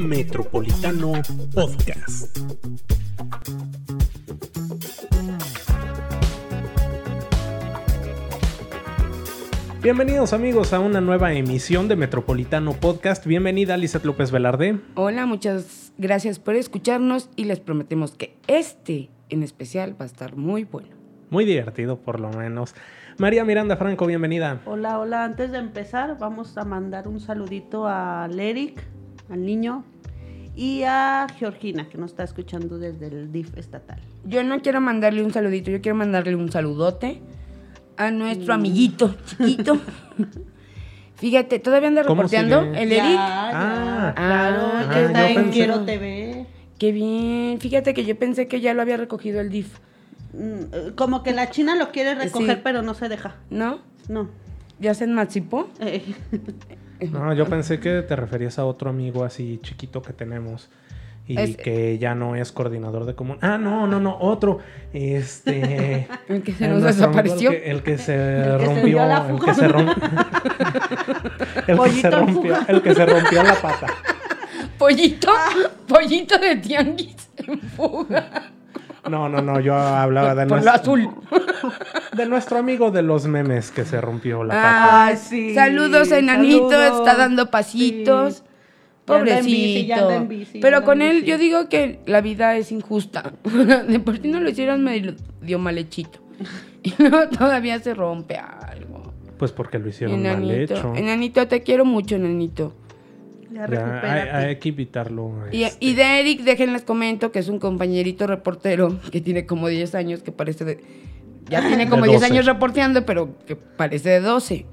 Metropolitano Podcast. Bienvenidos amigos a una nueva emisión de Metropolitano Podcast. Bienvenida Lizeth López Velarde. Hola, muchas gracias por escucharnos y les prometemos que este en especial va a estar muy bueno. Muy divertido por lo menos. María Miranda Franco, bienvenida. Hola, hola. Antes de empezar, vamos a mandar un saludito a Leric, al niño, y a Georgina, que nos está escuchando desde el DIF estatal. Yo no quiero mandarle un saludito, yo quiero mandarle un saludote a nuestro amiguito chiquito. Fíjate, ¿todavía anda ¿Cómo reporteando el Eric? Ah. claro, Ah, que está en Quiero TV. Qué bien. Fíjate que yo pensé que ya lo había recogido el DIF, Mm, Como que la China lo quiere recoger, Sí. pero no se deja. ¿no? No. ¿Ya se enmancipó? Eh, No, yo pensé que te referías a otro amigo así chiquito que tenemos y Es- que ya no es coordinador de común. Ah, no, no, no, otro. Este. El que se nos amigo, desapareció. El que, el que se El que se rompió. la el que se rompió. el, que se rompió fuga. el que se rompió la pata. Pollito, pollito de tianguis en fuga. No, no, no, yo hablaba de, Por lo nuestro, azul. de nuestro amigo de los memes que se rompió la pata. Ah, sí. Saludos, enanito. Saludos. Está dando pasitos. Sí. Ya anda en bici, Pobrecito. ya anda en bici, Pero con él, bici. yo digo que la vida es injusta. De por sí no lo hicieron medio mal hechito. Y luego todavía se rompe algo. Pues porque lo hicieron mal Enanito, hecho. enanito, te quiero mucho, enanito. Ya Ya, recupérate. hay, hay que invitarlo. Y, este, y de Eric, déjenles comento que es un compañerito reportero que tiene como 10 años, que parece de... Ya tiene como De 10 12. años reporteando, pero que parece de 12.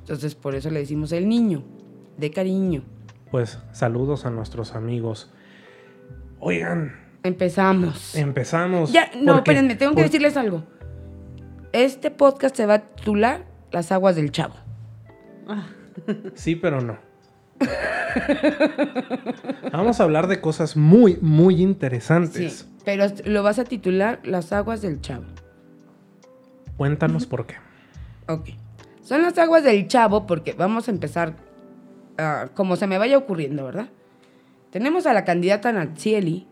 Entonces, por eso le decimos el niño, de cariño. Pues saludos a nuestros amigos. Oigan, Empezamos. empezamos. Ya, no, espérenme, tengo que por- decirles algo. Este podcast se va a titular Las aguas del chavo. Sí, pero no. Vamos a hablar de cosas muy, muy Sí, interesantes. pero lo vas a titular Las aguas del chavo. Cuéntanos por qué. Ok. Son las aguas del chavo porque vamos a empezar ah, como se me vaya ocurriendo, ¿verdad? Tenemos a la candidata Natsieli,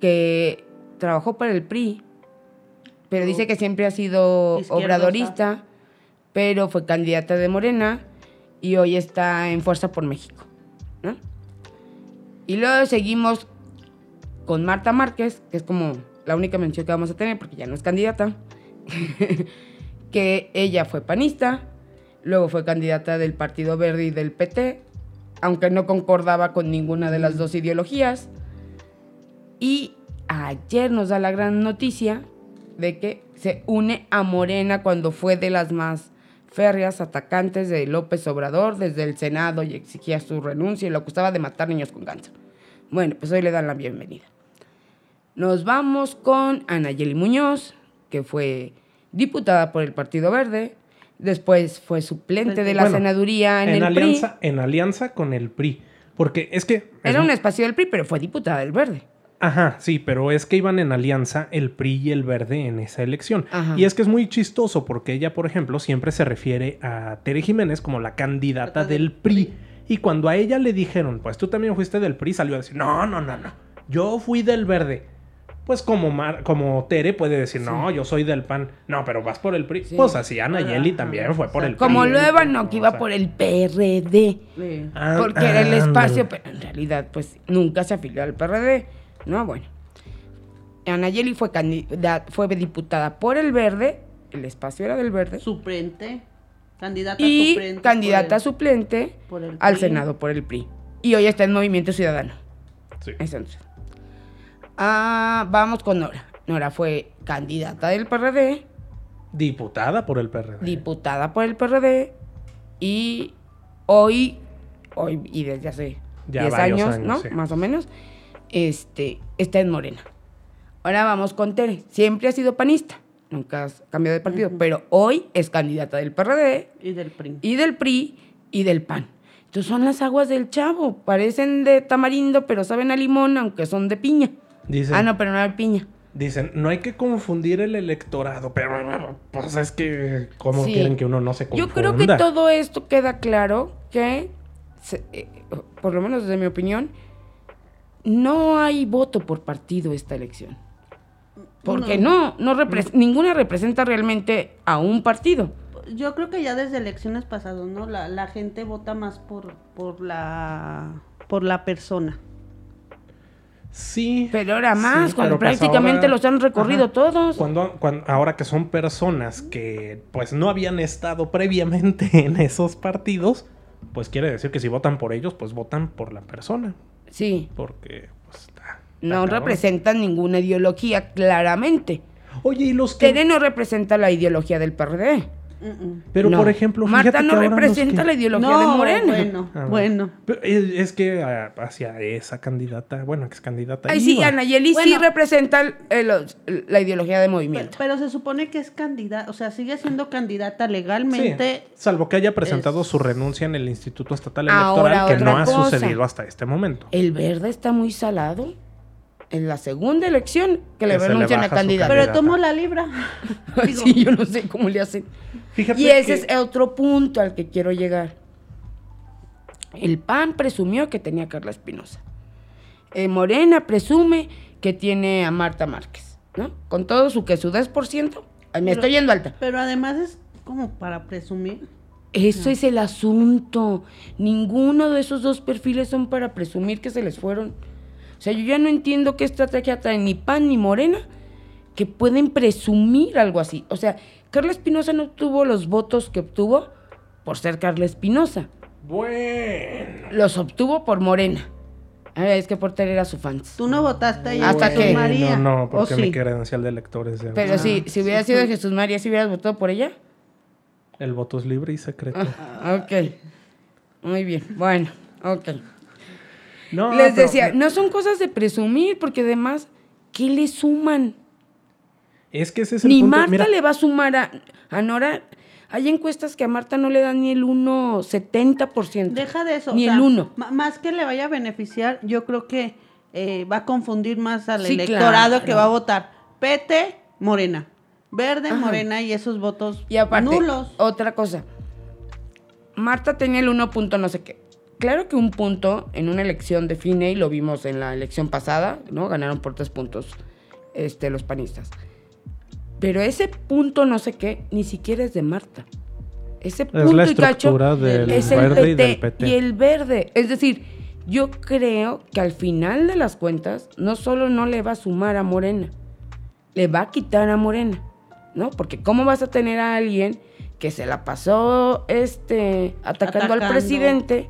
que trabajó para el PRI, pero dice que siempre ha sido obradorista, pero fue candidata de Morena y hoy está en Fuerza por México, ¿no? Y luego seguimos con Marta Márquez, que es como la única mención que vamos a tener porque ya no es candidata, que ella fue panista, luego fue candidata del Partido Verde y del PT, aunque no concordaba con ninguna de las dos ideologías. Y ayer nos da la gran noticia de que se une a Morena cuando fue de las más férreas atacantes de López Obrador desde el Senado y exigía su renuncia y lo acusaba de matar niños con cáncer. Bueno, pues hoy le dan la bienvenida. Nos vamos con Anayeli Muñoz, que fue diputada por el Partido Verde, después fue suplente de la Bueno, senaduría en, En, el alianza, en alianza con el PRI. Porque es que. PRI. es Era un espacio del PRI, pero fue diputada del Verde. Ajá, sí, pero es que iban en alianza el PRI y el Verde en esa elección. Ajá. Y es que es muy chistoso porque ella, por ejemplo, siempre se refiere a Tere Jiménez como la candidata del PRI. Y cuando a ella le dijeron, pues tú también fuiste del PRI, salió a decir, no, no, no, no, yo fui del Verde. Pues como, Mar- como Tere puede decir, no, yo soy del PAN. No, pero vas por el PRI. Sí. Pues así Ana Yeli también fue por el PRI. Como Lueva, no, que O iba sea, por el PRD. Sí. ah, Porque era el ándale. espacio, pero en realidad, pues nunca se afilió al PRD. No, bueno. Anayeli fue, fue diputada por el Verde, el espacio era del Verde, Suplente. Candidata y suplente. candidata por el- suplente por el al. Senado por el PRI. Y hoy está en Movimiento Ciudadano. Sí. Entonces, ah, vamos con Nora. Nora fue candidata del PRD, Diputada por el PRD. diputada por el PRD y hoy, hoy y desde hace Ya 10 varios años, años, ¿no? sí. Más o menos, este, está en Morena. Ahora vamos con Tere. Siempre ha sido panista, nunca ha cambiado de partido, pero hoy es candidata del PRD Y del PRI. y del PRI y del PAN. Entonces son las aguas del chavo. Parecen de tamarindo, pero saben a limón, aunque son de piña. Dicen, Ah, no, pero no de piña. Dicen, no hay que confundir el electorado, pero pues es que, ¿cómo Sí. quieren que uno no se confunda? Yo creo que todo esto queda claro que se- eh, por lo menos desde mi opinión, no hay voto por partido esta elección. Porque no, no repre- ninguna representa realmente a un partido. Yo creo que ya desde elecciones pasadas, ¿no? La, la gente vota más por, por la por la persona. Sí. Pero ahora más, Sí, cuando pues prácticamente ahora- los han recorrido Ajá. todos. Cuando, cuando- ahora que son personas que pues no habían estado previamente en esos partidos, pues quiere decir que si votan por ellos, pues votan por la persona. Sí, Porque pues está. no cabrón. representan ninguna ideología, claramente. Oye, y los que. Tere no representa la ideología del PRD. Pero No. por ejemplo, Marta fíjate no representa que- la ideología No, de Morena. bueno, Ah, bueno. Pero es, es que ah, hacia esa candidata, bueno, ex candidata. Ay, sí. Anayeli sí Bueno. representa el- el- los- la ideología de movimiento. pero se supone que es candidata, o sea, sigue siendo candidata Sí, legalmente. salvo que haya presentado es- su renuncia en el Instituto Estatal Ahora, Electoral, que no ha cosa. sucedido hasta este momento. El verde está muy salado. En la segunda elección que le renuncian a candidata. Pero tomo la libra. Digo, sí, yo no sé cómo le hacen. Fíjate Y ese que- es otro punto al que quiero llegar. El PAN presumió que tenía a Carla Espinosa. Eh, Morena presume que tiene a Marta Márquez, ¿no? Con todo su que su 10%. Ay, me Pero- estoy yendo alta. Pero además es como para presumir. Eso es el asunto. Ninguno de esos dos perfiles son para presumir que se les fueron. O sea, yo ya no entiendo qué estrategia traen ni PAN ni Morena que pueden presumir algo así. O sea, Carla Espinosa no obtuvo los votos que obtuvo por ser Carla Espinosa. Bueno. Los obtuvo por Morena. Ah, es que Porter era su fans. Tú no votaste ahí Hasta Jesús que- María. No, no, ¿o porque mi sí? credencial de elector es de... Pero Ah, si, si hubiera sí, sido sí. Jesús María, ¿si hubieras votado por ella? El voto es libre y secreto. Ah, ok. Muy bien. Bueno, ok. No, Les pero- decía, no son cosas de presumir, porque además, ¿qué le suman? Es que ese es el Ni punto. Marta Mira, le va a sumar a, a Nora. Hay encuestas que a Marta no le dan ni el 1,70%. Deja de eso. Ni o el sea, 1. ma- Más que le vaya a beneficiar, yo creo que eh, va a confundir más al Sí, electorado claro. que va a votar PT, Morena. Verde, Ajá. Morena y esos votos Y aparte, nulos. otra cosa. Marta tenía el 1 punto no sé qué. Claro que un punto en una elección define, y lo vimos en la elección pasada, ¿no? Ganaron por tres puntos este, los panistas. Pero ese punto no sé qué, ni siquiera es de Marta. Ese punto la y cacho del es el verde y del PT. y el verde. Es decir, yo creo que al final de las cuentas, no solo no le va a sumar a Morena, le va a quitar a Morena, ¿no? Porque ¿cómo vas a tener a alguien que se la pasó este, atacando, al presidente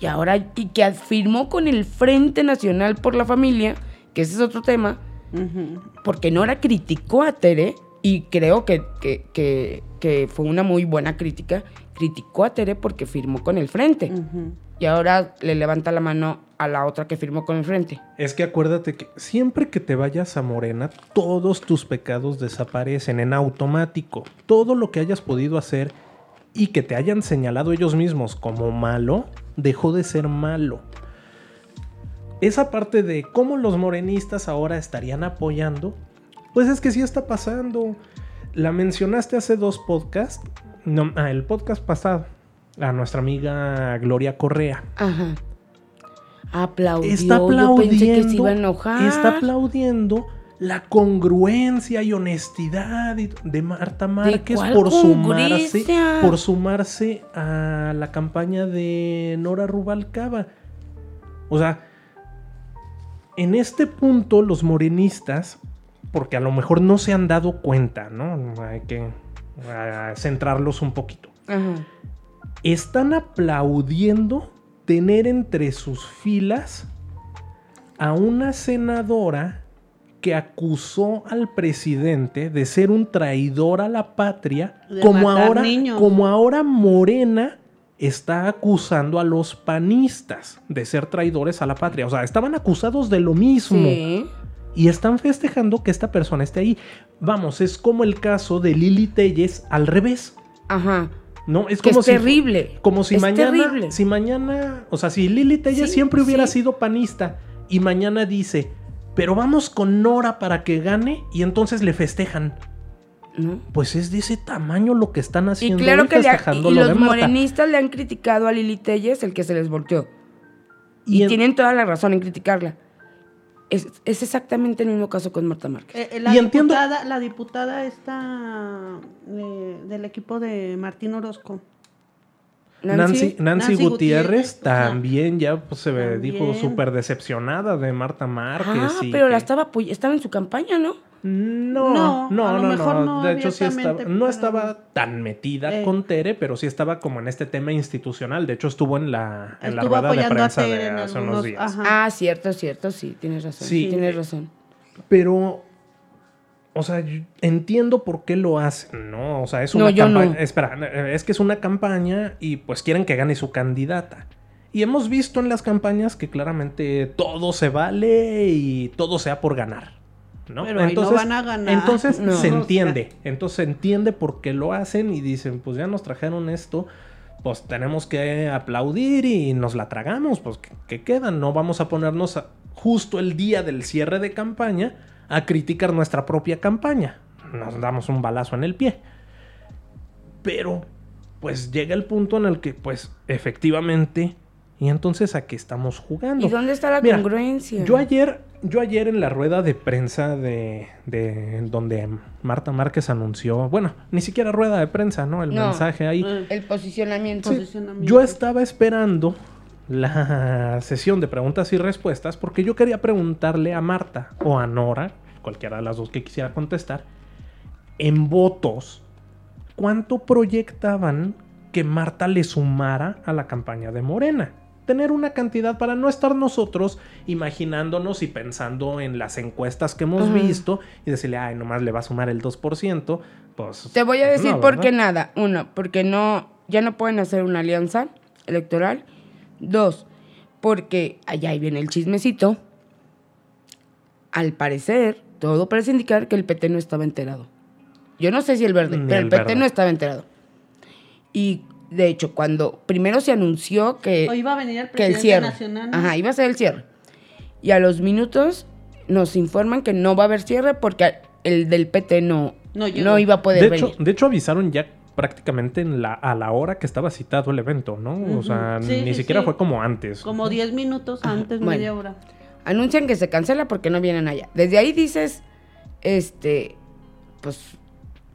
y ahora y que afirmó con el Frente Nacional por la Familia, que ese es otro tema, Ujú. porque Nora criticó a Tere y creo que, que, que- que fue una muy buena crítica, criticó a Tere porque firmó con el Frente y ahora le levanta la mano a la otra que firmó con el Frente. Es que acuérdate que siempre que te vayas a Morena, todos tus pecados desaparecen en automático. Todo lo que hayas podido hacer y que te hayan señalado ellos mismos como malo, dejó de ser malo. Esa parte de cómo los morenistas ahora estarían apoyando, pues es que sí está pasando. La mencionaste hace dos podcasts, no, ah, el podcast pasado, a nuestra amiga Gloria Correa. Ajá. Aplaudió. está Yo aplaudiendo, pensé que se iba a enojar. está aplaudiendo la congruencia y honestidad de Marta Márquez por sumarse, por sumarse a la campaña de Nora Rubalcaba. O sea, en este punto los morenistas, porque a lo mejor no se han dado cuenta, ¿no? Hay que centrarlos un poquito Ajá. están aplaudiendo tener entre sus filas a una senadora que acusó al presidente de ser un traidor a la patria, De como ahora, niños. como ahora Morena está acusando a los panistas de ser traidores a la patria. O sea, estaban acusados de lo mismo Sí. y están festejando que esta persona esté ahí. Vamos, es como el caso de Lili Telles al revés. Ajá. No, es Que como es si terrible. como si Es mañana, terrible. si mañana, o sea, si Lili Telles Sí, siempre hubiera sí. sido panista y mañana dice, pero vamos con Nora para que gane y entonces le festejan. ¿no? Pues es de ese tamaño lo que están Y haciendo claro hoy que le ha- y lo los morenistas le han criticado a Lili Telles el que se les volteó. Y, Y en- tienen toda la razón en criticarla. Es, es exactamente el mismo caso con Marta Márquez. Eh, eh, la, Y entiendo- diputada, la diputada esta eh, del equipo de Martín Orozco. Nancy, Nancy, Nancy Gutiérrez, Gutiérrez, ajá. también ya pues, se ve- dijo súper decepcionada de Marta Márquez. Ah, y pero la estaba, estaba en su campaña, ¿no? No, No, no, a no, lo no, mejor no De hecho, sí estaba, no estaba tan metida Eh. con Tere, pero sí estaba como en este tema institucional. De hecho, estuvo en la, en la Estuvo rueda de apoyando a prensa Tere de en hace algunos- unos días. ajá. Ah, cierto, cierto, sí, tienes razón. Sí. tienes razón. Pero, o sea, yo entiendo por qué lo hacen, ¿no? O sea, es una No, campaña. no. Espera, es que es una campaña y pues quieren que gane su candidata. Y hemos visto en las campañas que claramente todo se vale y todo sea por ganar. ¿no? Pero ahí no van a ganar. Entonces No. se entiende. Entonces se entiende por qué lo hacen y dicen, pues ya nos trajeron esto, pues tenemos que aplaudir y nos la tragamos, pues que, que quedan. No vamos a ponernos a- justo el día del cierre de campaña a criticar nuestra propia campaña. Nos damos un balazo en el pie. Pero, pues llega el punto en el que, pues, efectivamente, y entonces a qué estamos jugando. ¿Y dónde está la Mira, congruencia? Yo ayer, yo ayer en la rueda de prensa de, de donde Marta Márquez anunció, bueno, ni siquiera rueda de prensa, ¿no? El No. mensaje ahí. Eh, El posicionamiento. Sí, posicionamiento. yo estaba esperando la sesión de preguntas y respuestas porque yo quería preguntarle a Marta o a Nora, cualquiera de las dos que quisiera contestar, en votos, ¿cuánto proyectaban que Marta le sumara a la campaña de Morena? Tener una cantidad para no estar nosotros imaginándonos y pensando en las encuestas que hemos visto y decirle, ay, nomás le va a sumar el 2%, pues... Te voy a decir no, por qué nada. Uno, porque no, ya no pueden hacer una alianza electoral. Dos, porque allá ahí viene el chismecito. Al parecer, todo parece indicar que el PT no estaba enterado. Yo no sé si el verde, Ni pero el, el PT verde. no estaba enterado. Y de hecho, cuando primero se anunció que, O iba a venir el que el presidente cierre. nacional. ¿no? Ajá, iba a ser el cierre. Y a los minutos nos informan que no va a haber cierre porque el del PT no, No iba a poder de hecho, venir. de hecho, avisaron ya prácticamente en la, a la hora que estaba citado el evento, ¿no? O sea, Sí, ni sí, siquiera sí. fue como antes. Como 10 minutos antes, Bueno. media hora. anuncian que se cancela porque no vienen allá. Desde ahí dices, este, pues,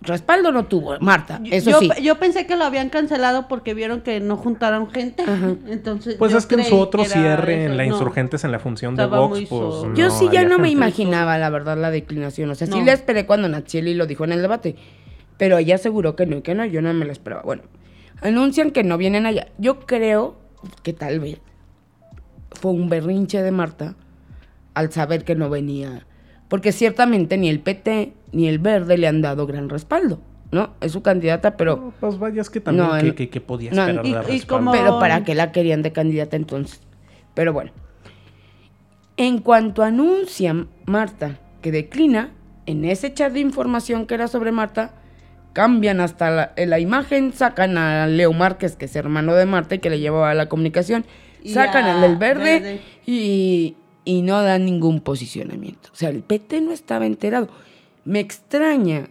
respaldo no tuvo, Marta, eso yo, sí. yo pensé que lo habían cancelado porque vieron que no juntaron gente. Ajá. Entonces, Pues yo es que en su otro cierre, eso. en la No. Insurgentes, en la función de Vox, pues. Yo sí ya no me imaginaba, la verdad, la declinación. O sea, sí la esperé cuando Natsieli lo dijo en el debate. Pero ella aseguró que no y que no. Yo no me la esperaba. Bueno, anuncian que no vienen allá. Yo creo que tal vez fue un berrinche de Marta al saber que no venía. Porque ciertamente ni el PT ni el Verde le han dado gran respaldo, ¿no? Es su candidata, pero... No, Pues vaya, es que también, No, ¿qué, el- qué- qué podía no, esperar y- y como- Pero ¿para qué la querían de candidata entonces? Pero bueno. En cuanto anuncia Marta que declina, en ese chat de información que era sobre Marta, cambian hasta la, la imagen, sacan a Leo Márquez, que es hermano de Marta y que le llevaba la comunicación, Y sacan al del verde, Verde. Y, y no dan ningún posicionamiento. O sea, el PT no estaba enterado. Me extraña,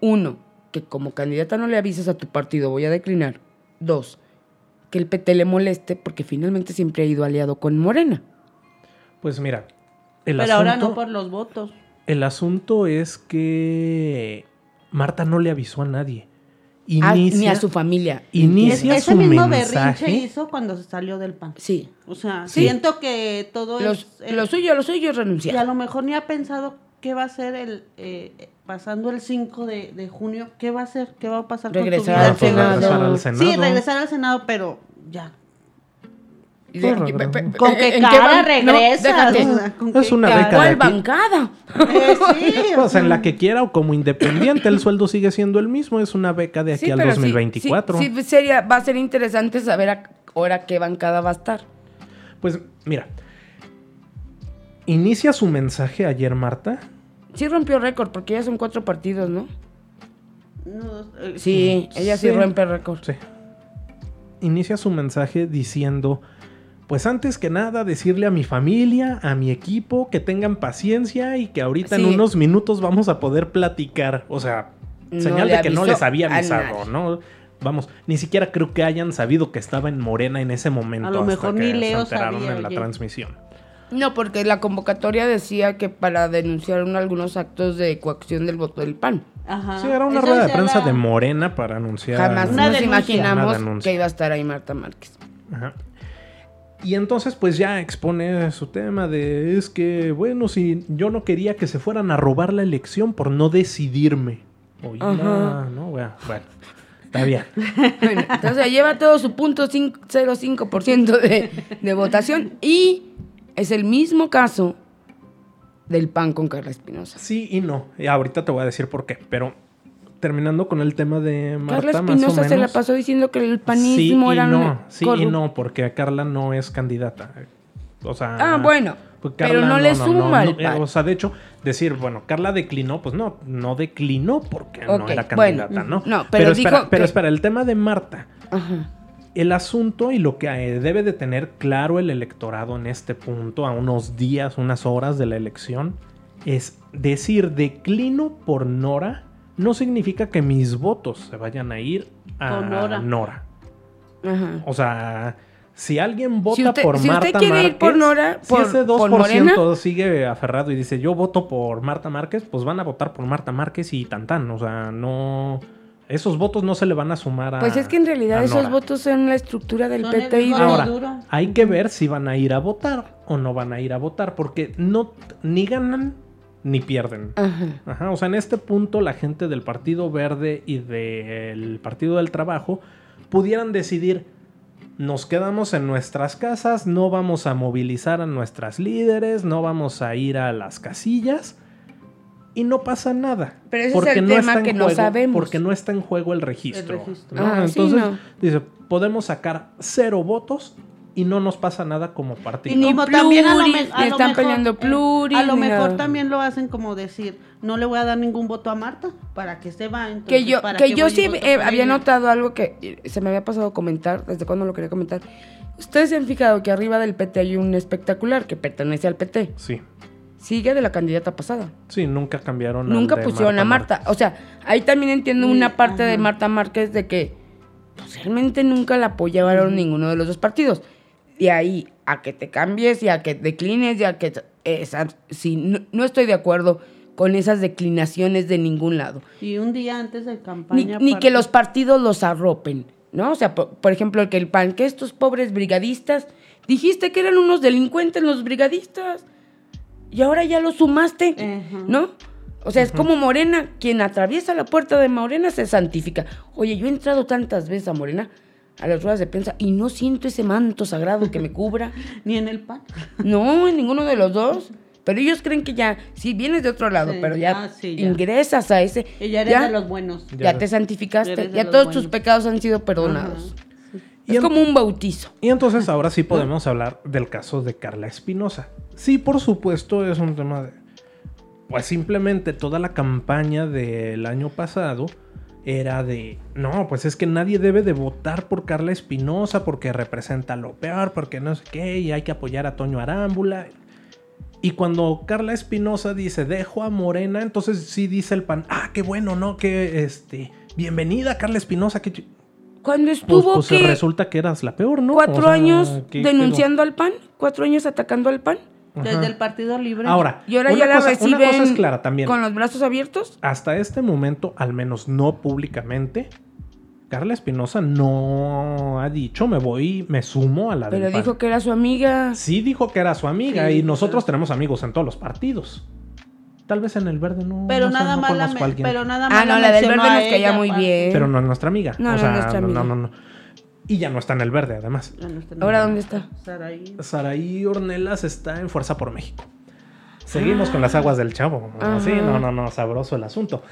uno, que como candidata no le avisas a tu partido, voy a declinar. Dos, que el PT le moleste porque finalmente siempre ha ido aliado con Morena. Pues mira, el Pero asunto, ahora no por los votos. el asunto es que Marta no le avisó a nadie. Ah, Inicia, ni a su familia. inicia Ese su mismo mensaje. berrinche hizo cuando se salió del PAN. Sí. O sea, Sí. siento que todo Los- es... eh, lo suyo, lo suyo es y a renunciar. lo mejor ni ha pensado qué va a hacer el... eh, pasando el 5 de, de junio, ¿qué va a hacer? ¿Qué va a pasar Regresar con su vida? Senado. regresar al Senado. Sí, regresar al Senado, pero ya. De- ¿Con ¿en qué cara no, ¿con Es una beca de ¿Cuál bancada? Eh, sí, o Pues sea, en la que quiera o como independiente, el sueldo sigue siendo el mismo. Es una beca de aquí Sí, al pero sí, 2024. Sí, sí, sería, va a ser interesante saber ahora qué bancada va a estar. Pues mira, inicia su mensaje ayer Marta. Sí rompió récord, porque ya son cuatro partidos, ¿no? eh, Sí, ella sí, Sí. rompe récord. Sí. Inicia su mensaje diciendo, pues antes que nada decirle a mi familia, a mi equipo, que tengan paciencia y que ahorita en unos minutos vamos a poder platicar. O sea, No Señal de que no les había avisado. ¿no? Vamos, ni siquiera creo que hayan sabido que estaba en Morena en ese momento. A lo hasta mejor que ni se Leo enteraron sabía, en la oye. transmisión. No, porque la convocatoria decía que para denunciar un- algunos actos de coacción del voto del PAN. Ajá. Sí, era una Eso rueda de prensa la- de Morena para anunciar. Jamás nos imaginamos que iba a estar ahí Marta Márquez. Ajá. Y entonces pues ya expone su tema de es que, bueno, si yo no quería que se fueran a robar la elección por no decidirme. Oye, no, bueno, bueno, está bien. Bueno, entonces lleva todo su punto cinco- 0.5% de, de votación y es el mismo caso del PAN con Carla Espinosa. Sí y no. Y ahorita te voy a decir por qué, pero terminando con el tema de Marta Carla Espinosa se la pasó diciendo que el Sí panismo y era no, sí y no, porque Carla no es candidata. O sea, Ah, bueno, pues pero no le suma al eh, PAN. O sea, de hecho, decir, bueno, Carla declinó, pues no, no declinó porque no era bueno, candidata, ¿no? no, pero espera, dijo pero que- espera, el tema de Marta. Ajá. El asunto y lo que eh, debe de tener claro el electorado en este punto, a unos días, unas horas de la elección, es decir declino por Nora no significa que mis votos se vayan a ir a Nora. Nora. Ajá. O sea, si alguien vota Si usted- por si usted Marta quiere ir Márquez, por Nora, si por- ese por 2% Morena. sigue aferrado y dice yo voto por Marta Márquez, pues van a votar por Marta Márquez y tan tan. O sea, no. Esos votos no se le van a sumar a. Pues es que en realidad esos votos son la estructura del Son PT y Ahora, duro. hay que ver si van a ir a votar o no van a ir a votar, porque no ni ganan ni pierden. Ajá. Ajá, o sea, en este punto la gente del Partido Verde y del Partido del Trabajo pudieran decidir, nos quedamos en nuestras casas, no vamos a movilizar a nuestras líderes, no vamos a ir a las casillas y no pasa nada. Pero ese es el tema en que no sabemos. Porque no está en juego el registro. El registro. ¿no? Ah, sí, Entonces, no. dice, podemos sacar cero votos y no nos pasa nada como partido. Y ni Como también a lo, me- pluris, a ni lo están mejor, peleando eh, pluris, a lo mejor nada. también lo hacen como decir, no le voy a dar ningún voto a Marta para que se va. entonces, Que yo, ¿para que yo sí eh, había ella? notado algo que eh, se me había pasado a comentar, desde cuando lo quería comentar. Ustedes se han fijado que arriba del PT hay un espectacular que pertenece al PT. Sí, Sigue de la candidata pasada. sí, nunca cambiaron. al Nunca de pusieron a Marta. O sea, ahí también entiendo Sí, una parte de. Marta Márquez de que pues, realmente nunca la apoyaron ninguno de los dos partidos. De ahí a que te cambies y a que declines y a que... esa- sí, no, no estoy de acuerdo con esas declinaciones de ningún lado. Y un día antes de campaña. ni que los partidos los arropen, ¿no? O sea, por, por ejemplo, el que el PAN, que estos pobres brigadistas, dijiste que eran unos delincuentes los brigadistas y ahora ya los sumaste. ¿no? O sea, es como Morena, quien atraviesa la puerta de Morena se santifica. Oye, yo he entrado tantas veces a Morena, a las ruedas de prensa, y no siento ese manto sagrado que me cubra. Ni en el PAN. No, en ninguno de los dos. Pero ellos creen que ya, si vienes de otro lado, Sí, pero ya, ah, sí, ya. ingresas a ese, Ella eres ya, de los buenos. ya, Ya. te santificaste, ya todos tus pecados han sido perdonados. Y Es como un bautizo. Y entonces ahora sí podemos hablar del caso de Carla Espinosa. Sí, por supuesto, es un tema de... Pues simplemente toda la campaña del año pasado era de... No, pues es que nadie debe de votar por Carla Espinosa porque representa lo peor, porque no sé qué, y hay que apoyar a Toño Arámbula. Y cuando Carla Espinosa dice, dejo a Morena, entonces sí dice el pan, ah, qué bueno, ¿no? Que, este, bienvenida Carla Espinosa, que... Cuando Pues, estuvo pues que resulta que eras la peor, ¿no? cuatro O sea, años ¿qué denunciando al PAN, cuatro años atacando al PAN, Desde el Partido Libre. Ahora, y ahora una ya la cosa- reciben Una cosa es clara también. con los brazos abiertos. Hasta este momento, al menos no públicamente, Carla Espinosa no ha dicho me voy, me sumo a la Pero del PAN". dijo que era su amiga. Sí dijo que era su amiga Sí, y nosotros pero- tenemos amigos en todos los partidos. Tal vez en el verde no. pero no sé, nada no más la me- pero nada más Ah, no, la del verde nos caía muy bien. Pero no es nuestra amiga. No, o no sea, es nuestra no, amiga. no, no. Y ya no está en el verde, además. Ya no está en ¿Ahora el- dónde está? Saraí. Saraí Ornelas está en Fuerza por México. Seguimos con las aguas del chavo. Ajá. Sí, no, no, no, sabroso el asunto.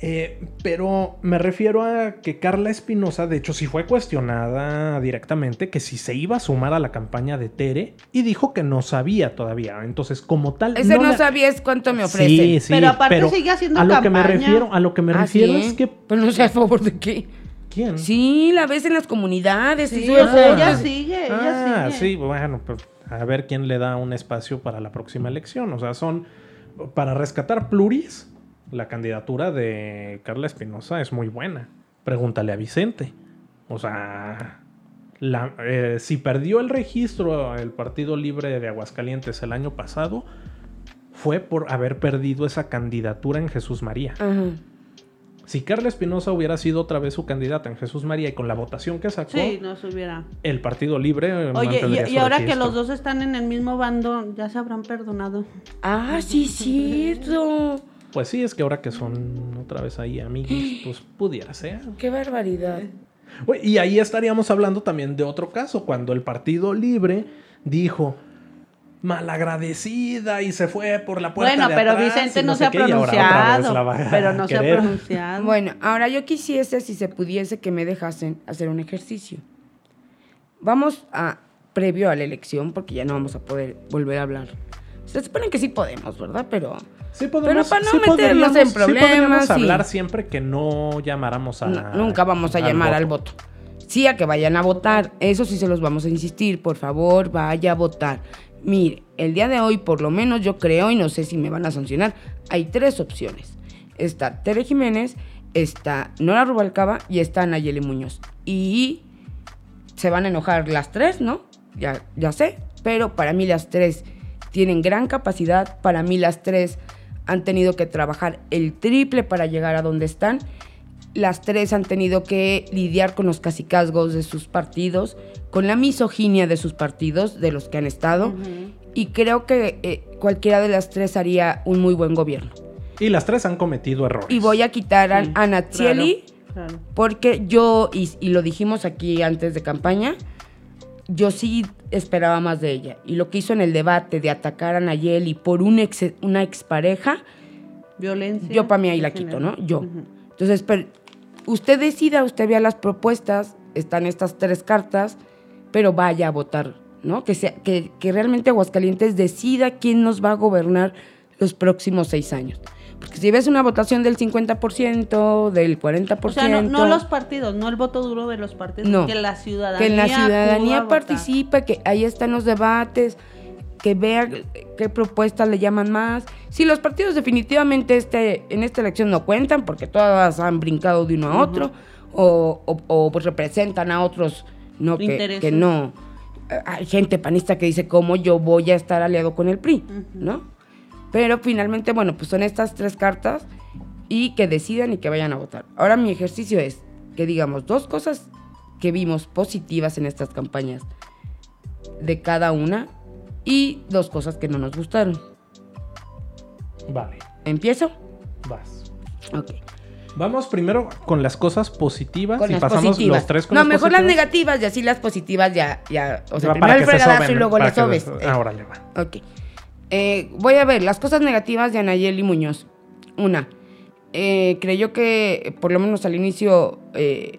Eh, pero me refiero a que Carla Espinosa, de hecho, sí fue cuestionada directamente que si se iba a sumar a la campaña de Tere y dijo que no sabía todavía. Entonces, como tal. Ese no, la- sabías cuánto me ofrecen. Sí, sí, Pero aparte sigue haciendo a lo que me campaña. refiero, a lo que me Ah, refiero ¿sí? es que Pero no sé a favor de qué. ¿Quién? Sí, la ves en las comunidades. Sí, y o sea, ella sigue, Ah, ella sigue. sí, bueno, pues a ver quién le da un espacio para la próxima elección. O sea, son para rescatar pluris, La candidatura de Carla Espinosa es muy buena. Pregúntale a Vicente. O sea, la- eh, si perdió el registro el Partido Libre de Aguascalientes el año pasado, fue por haber perdido esa candidatura en Jesús María. Ajá. Si Carla Espinosa hubiera sido otra vez su candidata en Jesús María y con la votación que sacó, Sí, no se hubiera. el Partido Libre eh, Oye, y, ahora que los dos están en el mismo bando, ya se habrán perdonado. Ah, sí, cierto. Pues sí, es que ahora que son otra vez ahí amigos, pues pudiera ser. Qué barbaridad. Y ahí estaríamos hablando también de otro caso, cuando el Partido Libre dijo malagradecida y se fue por la puerta Bueno, de pero atrás Vicente y no, se ha pronunciado. Pero no se ha pronunciado. Bueno, ahora yo quisiese, si se pudiese, que me dejasen hacer un ejercicio. Vamos a, previo a la elección, porque ya no vamos a poder volver a hablar. Se supone que sí podemos, ¿verdad? Pero Sí podemos, Pero para no sí meternos en sí problemas y- hablar siempre que no llamáramos a... no- nunca vamos a llamar al voto. Sí, a que vayan a votar. Eso sí se los vamos a insistir. Por favor, vaya a votar. Mire, el día de hoy, por lo menos yo creo, y no sé si me van a sancionar, hay tres opciones. Está Tere Jiménez, está Nora Rubalcaba y está Nayeli Muñoz. Y se van a enojar las tres, ¿no? Ya, ya sé. Pero para mí las tres tienen gran capacidad. Para mí las tres han tenido que trabajar el triple para llegar a donde están. Las tres han tenido que lidiar con los cacicazgos de sus partidos, con la misoginia de sus partidos, de los que han estado. Y creo que eh, cualquiera de las tres haría un muy buen gobierno. Y las tres han cometido errores. Y voy a quitar a, Sí, a Natsieli, Claro, claro. porque yo, y, y lo dijimos aquí antes de campaña, yo sí esperaba más de ella. Y lo que hizo en el debate de atacar a Nayeli por un ex, una expareja, Violencia. yo para mí ahí la quito. ¿no? Yo. Entonces, pero usted decida, usted vea las propuestas, están estas tres cartas, pero vaya a votar, ¿no? Que, sea, que, que realmente Aguascalientes decida quién nos va a gobernar los próximos seis años. Porque si ves una votación del 50%, del 40%, O sea, no, no los partidos, no el voto duro de los partidos, No. que la ciudadanía. que la ciudadanía participe, que ahí están los debates, que vea qué propuestas le llaman más. Si los partidos definitivamente este, en esta elección no cuentan, porque todas han brincado de uno a otro, o, o- o, pues representan a otros no que, que no. Hay gente panista que dice cómo yo voy a estar aliado con el PRI, ¿no? Pero finalmente, bueno, pues son estas tres cartas y que decidan y que vayan a votar. Ahora mi ejercicio es que digamos dos cosas que vimos positivas en estas campañas de cada una y dos cosas que no nos gustaron. Vale, ¿Empiezo? vas. Ok. Vamos primero con las cosas positivas Con y las pasamos positivas. los tres con no, las mejor las negativas y así las positivas ya, ya. O sea, Va, primero el se fregadazo soben, y luego le que sobes. se- Eh, Ah, órale, va. Ok. Eh, voy a ver las cosas negativas de Anayeli Muñoz. Una, eh, creyó que por lo menos al inicio eh,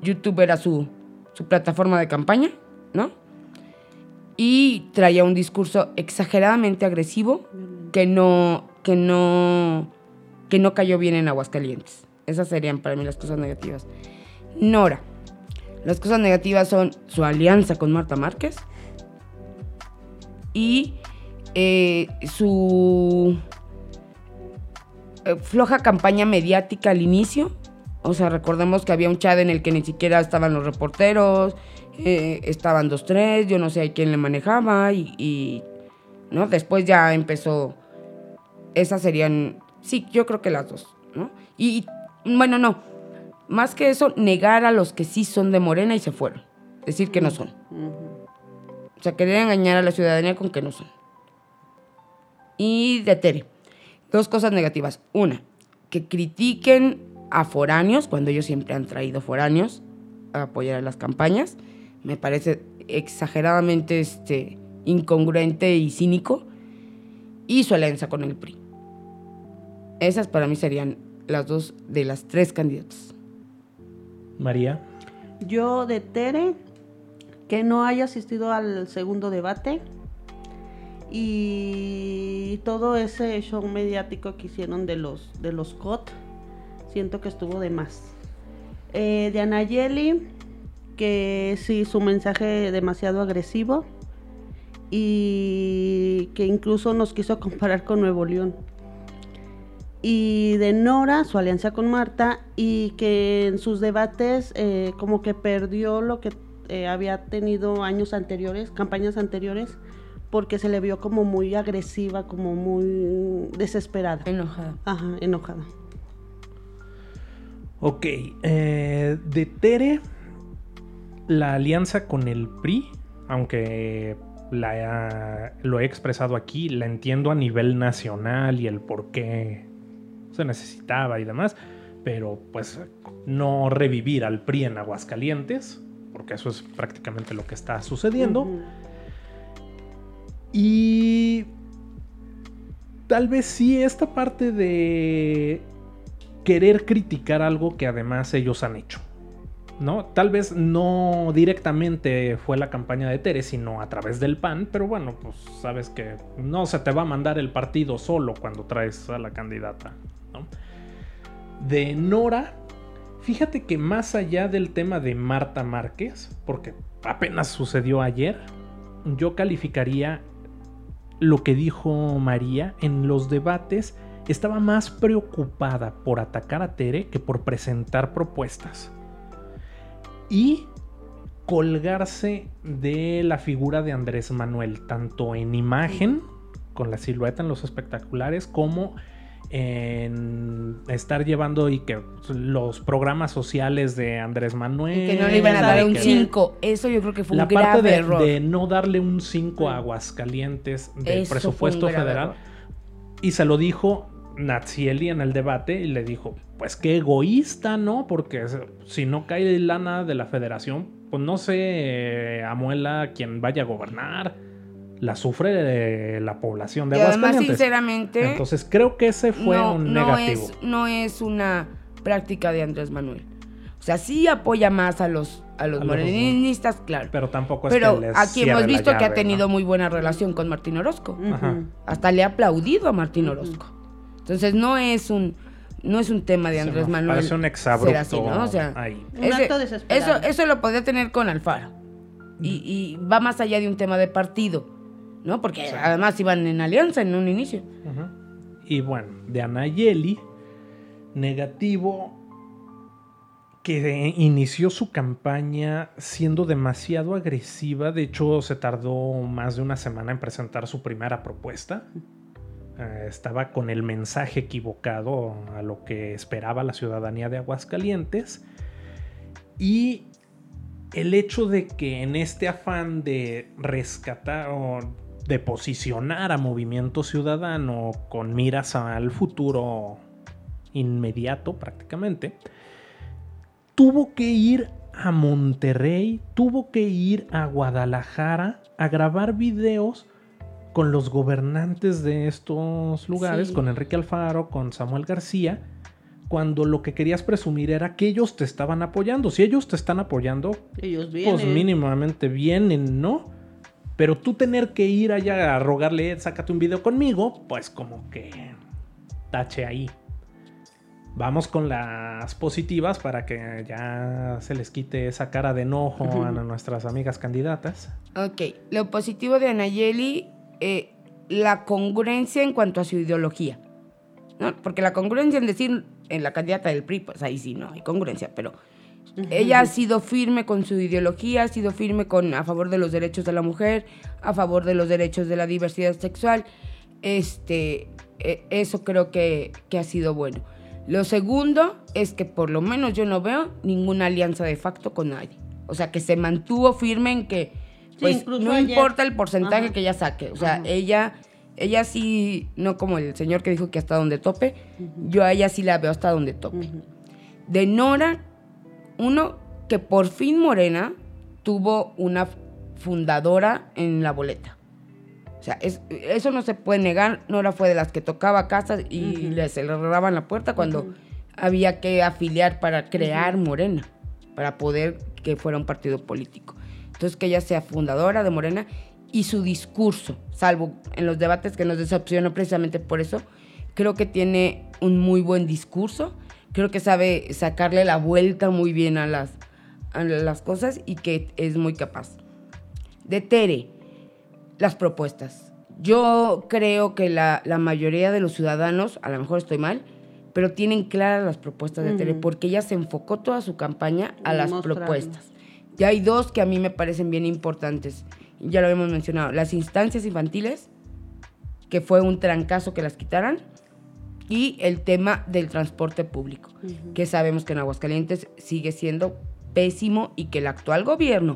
YouTube era su, su plataforma de campaña, ¿no? Y traía un discurso exageradamente agresivo que no, que no, que no cayó bien en Aguascalientes. Esas serían para mí las cosas negativas. Nora. Las cosas negativas son su alianza con Marta Márquez y eh, su eh, floja campaña mediática al inicio. O sea, recordemos que había un chat en el que ni siquiera estaban los reporteros, eh, estaban dos, tres, yo no sé quién le manejaba y, y, ¿no? Después ya empezó, esas serían, sí, yo creo que las dos, ¿no? Y, y, bueno, no, más que eso, negar a los que sí son de Morena y se fueron, decir que no son. O sea, querer engañar a la ciudadanía con que no son. Y de Tere. Dos cosas negativas. Una, que critiquen a foráneos, cuando ellos siempre han traído foráneos a apoyar a las campañas. Me parece exageradamente este, incongruente y cínico. Y su alianza con el PRI. Esas para mí serían las dos de las tres candidatas. María. Yo de Tere, que no haya asistido al segundo debate y todo ese show mediático que hicieron de los de los COT, siento que estuvo de más. Eh, de Anayeli, que sí, su mensaje demasiado agresivo y que incluso nos quiso comparar con Nuevo León. Y de Nora, su alianza con Marta, y que en sus debates eh, como que perdió lo que eh, había tenido años anteriores, campañas anteriores, porque se le vio como muy agresiva, como muy desesperada. Enojada. Ajá, enojada. Ok, eh, de Tere, la alianza con el PRI, aunque la, lo he expresado aquí, la entiendo a nivel nacional y el por qué se necesitaba y demás, pero pues no revivir al PRI en Aguascalientes, porque eso es prácticamente lo que está sucediendo. Y tal vez sí esta parte de querer criticar algo que además ellos han hecho. ¿No? Tal vez no directamente fue la campaña de Tere, sino a través del PAN, pero bueno, pues sabes que no se te va a mandar el partido solo cuando traes a la candidata. ¿No? De Nora, fíjate que más allá del tema de Marta Márquez, porque apenas sucedió ayer, yo calificaría lo que dijo María en los debates. Estaba más preocupada por atacar a Tere que por presentar propuestas. Y colgarse de la figura de Andrés Manuel, tanto en imagen, con la silueta en los espectaculares, como en estar llevando y que los programas sociales de Andrés Manuel. Y que no le iban a dar un que- 5. Eso yo creo que fue la un parte grave de, error. de no darle un 5 a Aguascalientes del Eso presupuesto federal. error. Y se lo dijo Natsieli en el debate y le dijo, pues qué egoísta, ¿no? Porque si no cae lana de la federación, pues no sé, eh, Amuela, quien vaya a gobernar, la sufre de la población de Y además, Aguascalientes. sinceramente, Entonces creo que ese fue no, un no negativo. es, no es una práctica de Andrés Manuel. O sea, sí apoya más a los, a los A los morenistas, claro. Pero tampoco es Pero que les aquí hemos la visto que ha tenido ¿no? muy buena relación con Martín Orozco. Ajá. Hasta le ha aplaudido a Martín Orozco. Entonces no es un no es un tema de Sí, Andrés no, Manuel. parece un exabrupto así, ¿no? O sea, ahí. Un acto desesperado. Eso, eso lo podría tener con Alfaro. Y, y va más allá de un tema de partido, ¿no? Porque además iban en alianza en un inicio. Y bueno, de Anayeli, negativo, que inició su campaña siendo demasiado agresiva. De hecho, se tardó más de una semana en presentar su primera propuesta. Eh, estaba con el mensaje equivocado a lo que esperaba la ciudadanía de Aguascalientes. Y el hecho de que en este afán de rescatar o de posicionar a Movimiento Ciudadano con miras al futuro inmediato prácticamente, tuvo que ir a Monterrey, tuvo que ir a Guadalajara a grabar videos con los gobernantes de estos lugares, Sí. con Enrique Alfaro, con Samuel García, cuando lo que querías presumir era que ellos te estaban apoyando. Si ellos te están apoyando, Ellos vienen. pues mínimamente vienen, ¿no? Pero tú tener que ir allá a rogarle, sácate un video conmigo, pues como que tache ahí. Vamos con las positivas para que ya se les quite esa cara de enojo a nuestras amigas candidatas. Ok, lo positivo de Anayeli, eh, la congruencia en cuanto a su ideología. ¿no? Porque la congruencia en decir en la candidata del PRI, pues ahí sí no hay congruencia, pero ella ha sido firme con su ideología, ha sido firme con a favor de los derechos de la mujer, a favor de los derechos de la diversidad sexual. Este, eh, eso creo que, que ha sido bueno. Lo segundo es que por lo menos yo no veo ninguna alianza de facto con nadie. O sea, que se mantuvo firme en que pues, no ayer- importa el porcentaje Ajá. que ella saque. O sea, Ajá. ella, ella sí, no como el señor que dijo que hasta donde tope, yo a ella sí la veo hasta donde tope. De Nora, uno, que por fin Morena tuvo una fundadora en la boleta. O sea, es- eso no se puede negar. Nora fue de las que tocaba casas y Ujú. le cerraban la puerta cuando había que afiliar para crear Morena, para poder que fuera un partido político. Entonces, que ella sea fundadora de Morena y su discurso, salvo en los debates que nos decepcionó precisamente por eso, creo que tiene un muy buen discurso. Creo que sabe sacarle la vuelta muy bien a las, a las cosas y que es muy capaz. De Tere, las propuestas. Yo creo que la, la mayoría de los ciudadanos, a lo mejor estoy mal, pero tienen claras las propuestas de Tere, porque ella se enfocó toda su campaña a las propuestas. Y hay dos que a mí me parecen bien importantes. Ya lo habíamos mencionado. Las instancias infantiles, que fue un trancazo que las quitaran, y el tema del transporte público, que sabemos que en Aguascalientes sigue siendo pésimo y que el actual gobierno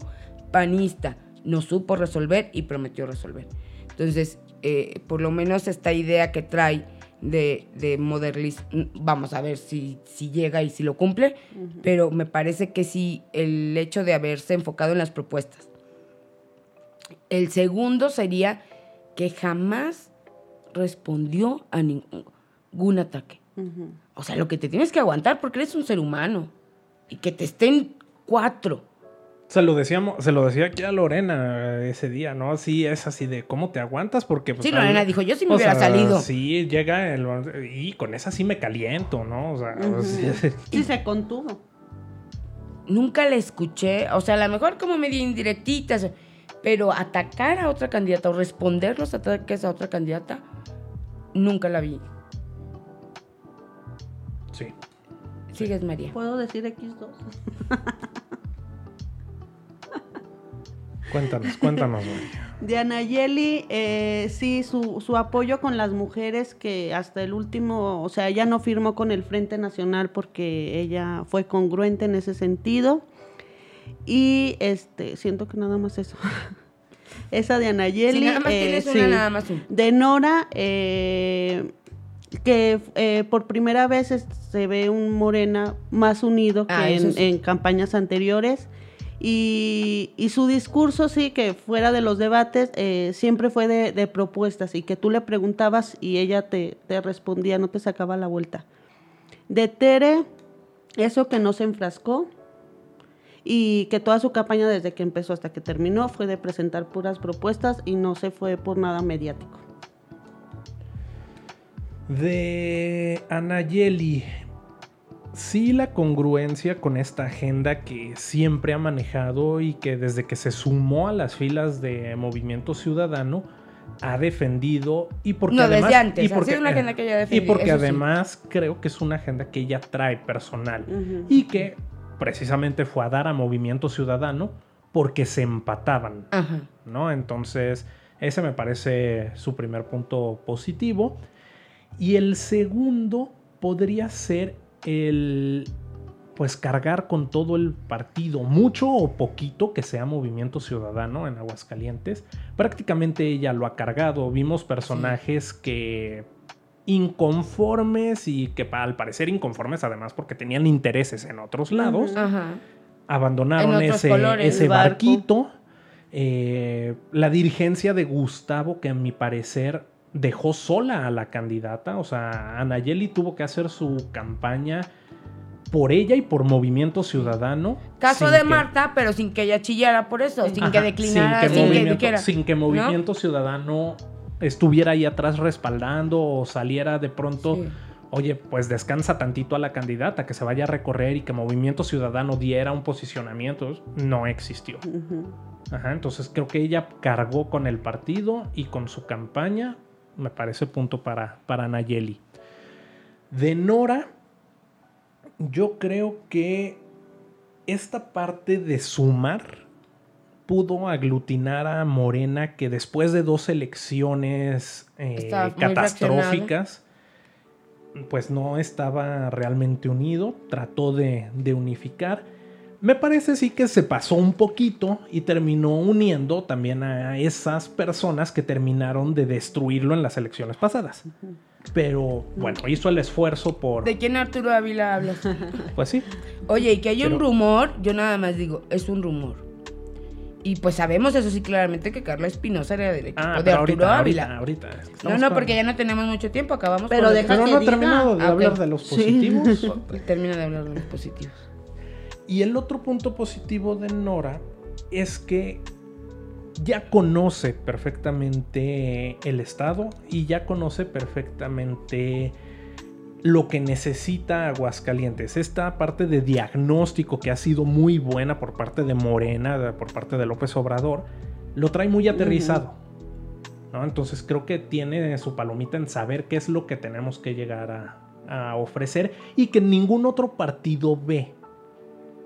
panista no supo resolver y prometió resolver. Entonces, eh, por lo menos esta idea que trae de, de modernizar, vamos a ver si, si llega y si lo cumple, pero me parece que sí, el hecho de haberse enfocado en las propuestas. El segundo sería que jamás respondió a ningún ataque. Ujú. O sea, lo que te tienes que aguantar porque eres un ser humano. Y que te estén cuatro. Se lo decíamos, se lo decía aquí a Lorena ese día, ¿no? Sí, es así de cómo te aguantas porque pues, Sí, Lorena dijo, yo sí me hubiera sea, salido. Sí, llega el, y con esa sí me caliento, ¿no? O sea, sí, Sí, se contuvo. Nunca le escuché. O sea, a lo mejor como medio indirectitas. Pero atacar a otra candidata o responder los ataques a otra candidata, nunca la vi. Sí. Sigues, María. ¿Puedo decir X2? Cuéntanos, cuéntanos, María. Diana Yeli, eh, sí, su, su apoyo con las mujeres que hasta el último, o sea, ella no firmó con el Frente Nacional porque ella fue congruente en ese sentido. Y este, siento que nada más eso. Esa de Anayeli. Si nada más eh, tienes sí. una, nada más una. De Nora, eh, que eh, por primera vez se ve un Morena más unido que Ah, eso en, sí. en campañas anteriores. Y, y su discurso, sí, que fuera de los debates, eh, siempre fue de, de propuestas y que tú le preguntabas y ella te, te respondía, no te sacaba la vuelta. De Tere, eso que no se enfrascó y que toda su campaña desde que empezó hasta que terminó fue de presentar puras propuestas y no se fue por nada mediático. De Anayeli. Sí, la congruencia con esta agenda que siempre ha manejado y que desde que se sumó a las filas de Movimiento Ciudadano ha defendido y porque No, además desde antes, y ha porque, sido una agenda que ella y porque sí. además creo que es una agenda que ella trae personal y que precisamente fue a dar a Movimiento Ciudadano porque se empataban. Ajá. ¿no? Entonces, ese me parece su primer punto positivo. Y el segundo podría ser el, pues, cargar con todo el partido, mucho o poquito que sea Movimiento Ciudadano en Aguascalientes. Prácticamente ella lo ha cargado. Vimos personajes que inconformes y que al parecer inconformes además porque tenían intereses en otros lados. Ajá. abandonaron En ese, colores. ese barquito. Eh, la dirigencia de Gustavo, que a mi parecer dejó sola a la candidata. O sea, Anayeli tuvo que hacer su campaña por ella y por Movimiento Ciudadano. Caso de que- Marta, pero sin que ella chillara por eso, sin que declinara, sin sin que, que, movimiento, dijera. sin que ¿no? Movimiento Ciudadano estuviera ahí atrás respaldando o saliera de pronto. Sí. Oye, pues descansa tantito a la candidata, que se vaya a recorrer y que Movimiento Ciudadano diera un posicionamiento, no existió. Ajá, entonces creo que ella cargó con el partido y con su campaña. Me parece punto para, para Nayeli. De Nora, yo creo que esta parte de sumar pudo aglutinar a Morena que después de dos elecciones eh, catastróficas, pues no estaba realmente unido, trató de, de unificar. Me parece sí que se pasó un poquito y terminó uniendo también a esas personas que terminaron de destruirlo en las elecciones pasadas. Pero bueno, hizo el esfuerzo por... ¿De quién Arturo Ávila hablas? Pues sí. Oye, y que hay un rumor, yo nada más digo, es un rumor. Y pues sabemos eso sí claramente que Carla Espinosa era del equipo Ah, de Arturo ahorita, Ávila. ahorita, ahorita. no, no, porque ya no tenemos mucho tiempo, acabamos Pero con deja Pero no he diga. terminado de Ah, hablar de los Sí. positivos. Termina de hablar de los positivos. Y el otro punto positivo de Nora es que ya conoce perfectamente el Estado y ya conoce perfectamente lo que necesita Aguascalientes. Esta parte de diagnóstico que ha sido muy buena por parte de Morena, por parte de López Obrador, lo trae muy aterrizado. ¿no? Entonces creo que tiene su palomita en saber qué es lo que tenemos que llegar a, a ofrecer y que ningún otro partido ve.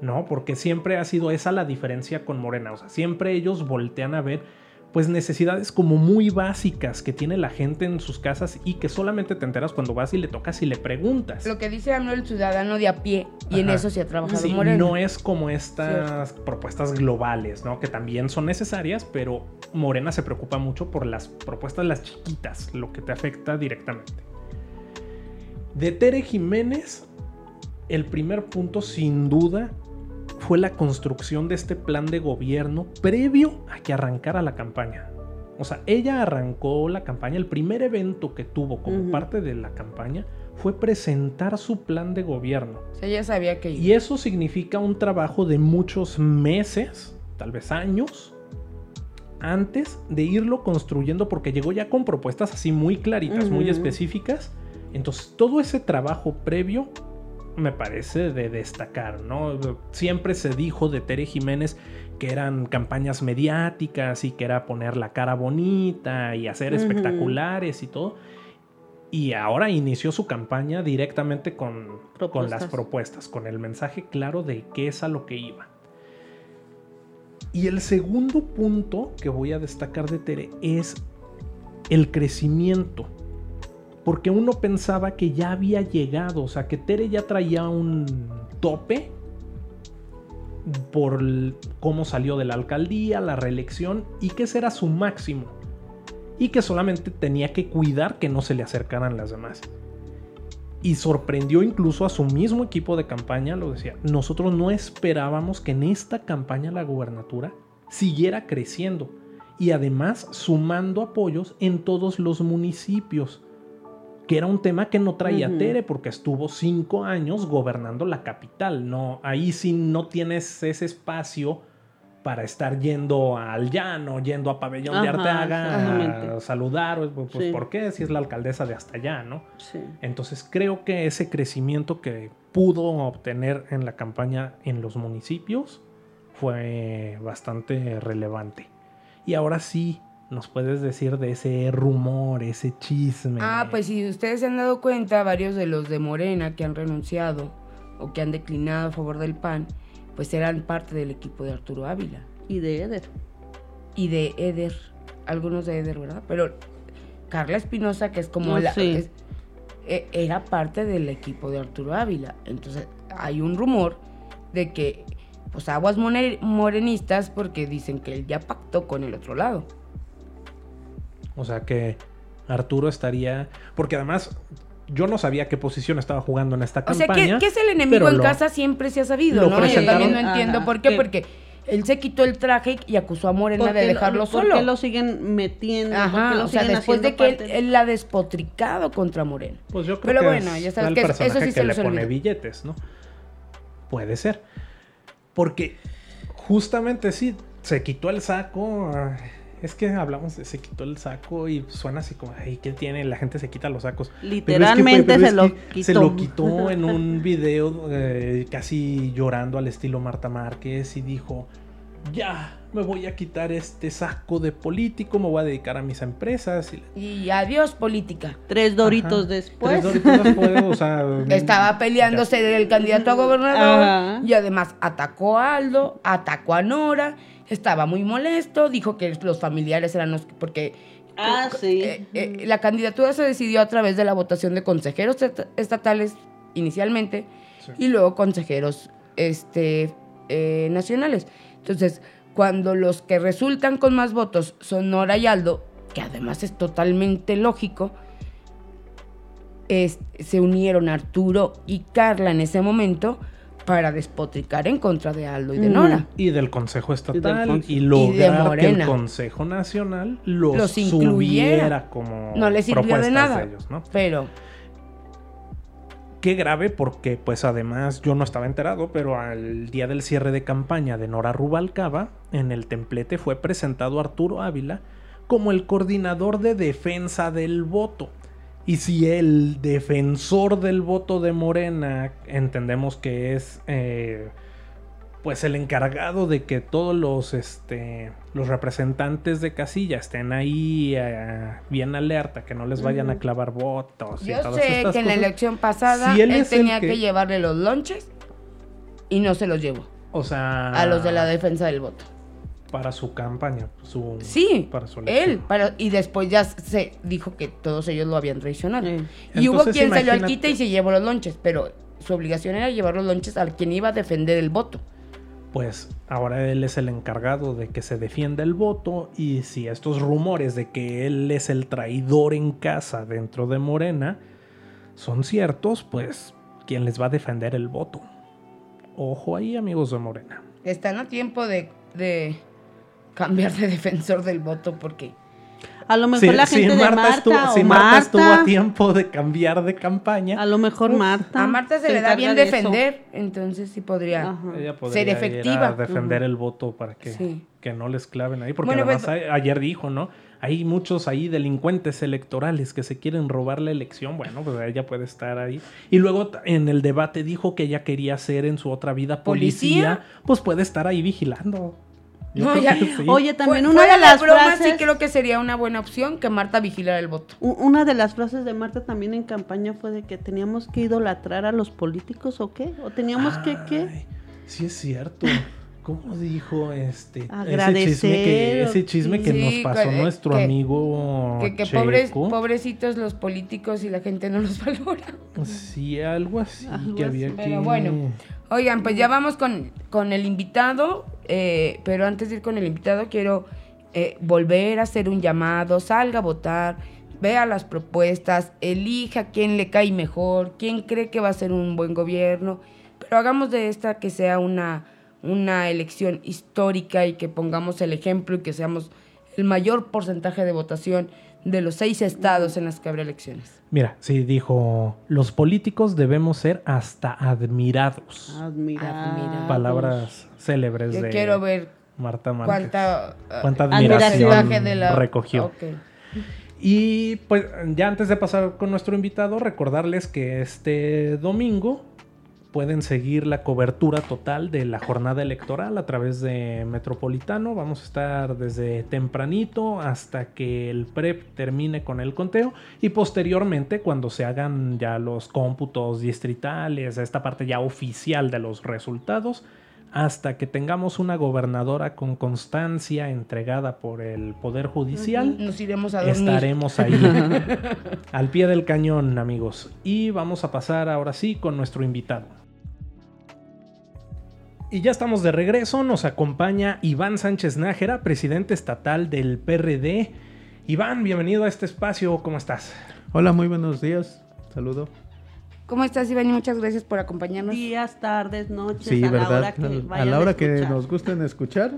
¿No? Porque siempre ha sido esa la diferencia con Morena. O sea, siempre ellos voltean a ver pues necesidades como muy básicas que tiene la gente en sus casas y que solamente te enteras cuando vas y le tocas y le preguntas. Lo que dice AMLO el ciudadano de a pie y en eso se ha trabajado sí, Morena. No es como estas propuestas globales, ¿no? Que también son necesarias, pero Morena se preocupa mucho por las propuestas las chiquitas, lo que te afecta directamente. De Tere Jiménez, el primer punto sin duda fue la construcción de este plan de gobierno previo a que arrancara la campaña. O sea, ella arrancó la campaña, el primer evento que tuvo como parte de la campaña fue presentar su plan de gobierno. O sea, ella sabía que... Y eso significa un trabajo de muchos meses, tal vez años, antes de irlo construyendo porque llegó ya con propuestas así muy claritas, muy específicas. Entonces, todo ese trabajo previo me parece de destacar, ¿no? Siempre se dijo de Tere Jiménez que eran campañas mediáticas y que era poner la cara bonita y hacer espectaculares y todo. Y ahora inició su campaña directamente con, con las propuestas, con el mensaje claro de qué es a lo que iba. Y el segundo punto que voy a destacar de Tere es el crecimiento porque uno pensaba que ya había llegado, o sea, que Tere ya traía un tope por cómo salió de la alcaldía, la reelección y que ese era su máximo. Y que solamente tenía que cuidar que no se le acercaran las demás. Y sorprendió incluso a su mismo equipo de campaña, lo decía, nosotros no esperábamos que en esta campaña la gubernatura siguiera creciendo y además sumando apoyos en todos los municipios que era un tema que no traía Tere porque estuvo cinco años gobernando la capital. No, ahí sí no tienes ese espacio para estar yendo al llano, yendo a Pabellón de Arteaga a saludar, pues, pues ¿por qué? Si es la alcaldesa de hasta allá, ¿no? Sí. Entonces creo que ese crecimiento que pudo obtener en la campaña en los municipios fue bastante relevante. Y ahora sí, nos puedes decir de ese rumor, ese chisme? Ah, pues si ustedes se han dado cuenta, varios de los de Morena que han renunciado o que han declinado a favor del PAN, pues eran parte del equipo de Arturo Ávila. Y de Eder. Y de Eder, algunos de Eder, ¿verdad? Pero Carla Espinosa, que es como la... E, era parte del equipo de Arturo Ávila. Entonces hay un rumor de que, pues aguas morenistas, porque dicen que él ya pactó con el otro lado. O sea que Arturo estaría. Porque además, yo no sabía qué posición estaba jugando en esta campaña. O sea, que, es el enemigo en casa siempre se ha sabido, ¿no? Yo también no entiendo por qué, porque él se quitó el traje y acusó a Morena de dejarlo solo. ¿Por qué lo siguen metiendo? Ajá, lo o sea, después de que él, la ha despotricado contra Morena. Pues yo creo Pero bueno, ya sabes que eso sí se le pone billetes, ¿no? Puede ser. Porque justamente sí, se quitó el saco. Es que hablamos de se quitó el saco y suena así como, ay, ¿qué tiene? La gente se quita los sacos. Literalmente se lo quitó. Se lo quitó en un video eh, casi llorando al estilo Marta Márquez y dijo, ya, me voy a quitar este saco de político, me voy a dedicar a mis empresas. Y, adiós política. Tres doritos después. Tres doritos después, o sea... Estaba peleándose del candidato a gobernador y además atacó a Aldo, atacó a Nora estaba muy molesto, dijo que los familiares eran los... porque ah, sí. Eh, eh, la candidatura se decidió a través de la votación de consejeros estatales inicialmente y luego consejeros este, eh, nacionales. Entonces, cuando los que resultan con más votos son Nora y Aldo, que además es totalmente lógico, se unieron Arturo y Carla en ese momento para despotricar en contra de Aldo y de Nora. Y del Consejo Estatal y, lograr que el Consejo Nacional los, incluyera. como No les sirvió de nada, pero... Qué grave porque pues además yo no estaba enterado, pero al día del cierre de campaña de Nora Rubalcaba, en el templete fue presentado Arturo Ávila como el coordinador de defensa del voto. Y si el defensor del voto de Morena entendemos que es eh, pues el encargado de que todos los, este, los representantes de casilla estén ahí eh, bien alerta, que no les vayan a clavar votos. Yo sé que en la elección pasada él, tenía que... llevarle los lonches y no se los llevó. O sea... A los de la defensa del voto. Para su campaña, su... Sí, para su él. Para, y después ya se dijo que todos ellos lo habían traicionado. Y hubo quien se al quite y se llevó los lonches, pero su obligación era llevar los lonches al quien iba a defender el voto pues ahora él es el encargado de que se defienda el voto y si estos rumores de que él es el traidor en casa dentro de Morena son ciertos, pues ¿quién les va a defender el voto? Ojo ahí amigos de Morena. Están a tiempo de, de cambiar de defensor del voto porque a lo mejor la gente de Marta, estuvo, si Marta, estuvo a tiempo de cambiar de campaña. A lo mejor Marta. A Marta se, le da bien defender, entonces sí podría, ser efectiva. defender el voto para que, que no les claven ahí. Porque además pues, ayer dijo, ¿no? Hay muchos ahí delincuentes electorales que se quieren robar la elección. Bueno, pues ella puede estar ahí. Y luego en el debate dijo que ella quería ser en su otra vida policía. Pues puede estar ahí vigilando. Oye, también una de las bromas sí creo que sería una buena opción que Marta vigilara el voto. Una de las frases de Marta también en campaña fue de que teníamos que idolatrar a los políticos o qué, o teníamos que qué. Sí es cierto. ¿Cómo dijo este Agradecer, ese chisme que, nos pasó nuestro amigo que, pobres, pobrecitos los políticos y la gente no los valora? Sí, algo así que había Pero bueno, oigan, pues ya vamos con, con el invitado, eh, pero antes de ir con el invitado quiero eh, volver a hacer un llamado, salga a votar, vea las propuestas, elija quién le cae mejor, quién cree que va a ser un buen gobierno, pero hagamos de esta que sea una una elección histórica y que pongamos el ejemplo y que seamos el mayor porcentaje de votación de los seis estados en los que habrá elecciones. Mira, sí, dijo, los políticos debemos ser hasta admirados. Admirados. Palabras célebres Yo de quiero ver Marta Márquez. Cuánta, cuánta admiración, de la... recogió. Y pues ya antes de pasar con nuestro invitado, recordarles que este domingo pueden seguir la cobertura total de la jornada electoral a través de Metropolitano. Vamos a estar desde tempranito hasta que el PREP termine con el conteo y posteriormente cuando se hagan ya los cómputos distritales, esta parte ya oficial de los resultados, hasta que tengamos una gobernadora con constancia entregada por el Poder Judicial. Nos iremos a dormir. Estaremos ahí al pie del cañón, amigos. Y vamos a pasar ahora sí con nuestro invitado. Y ya estamos de regreso, nos acompaña Iván Sánchez Nájera, presidente estatal del PRD. Iván, bienvenido a este espacio, ¿cómo estás? Hola, muy buenos días, saludo. ¿Cómo estás, Iván? Y muchas gracias por acompañornos. Días, tardes, noches, sí, a ¿verdad? la hora que A la hora que nos gusten escuchar,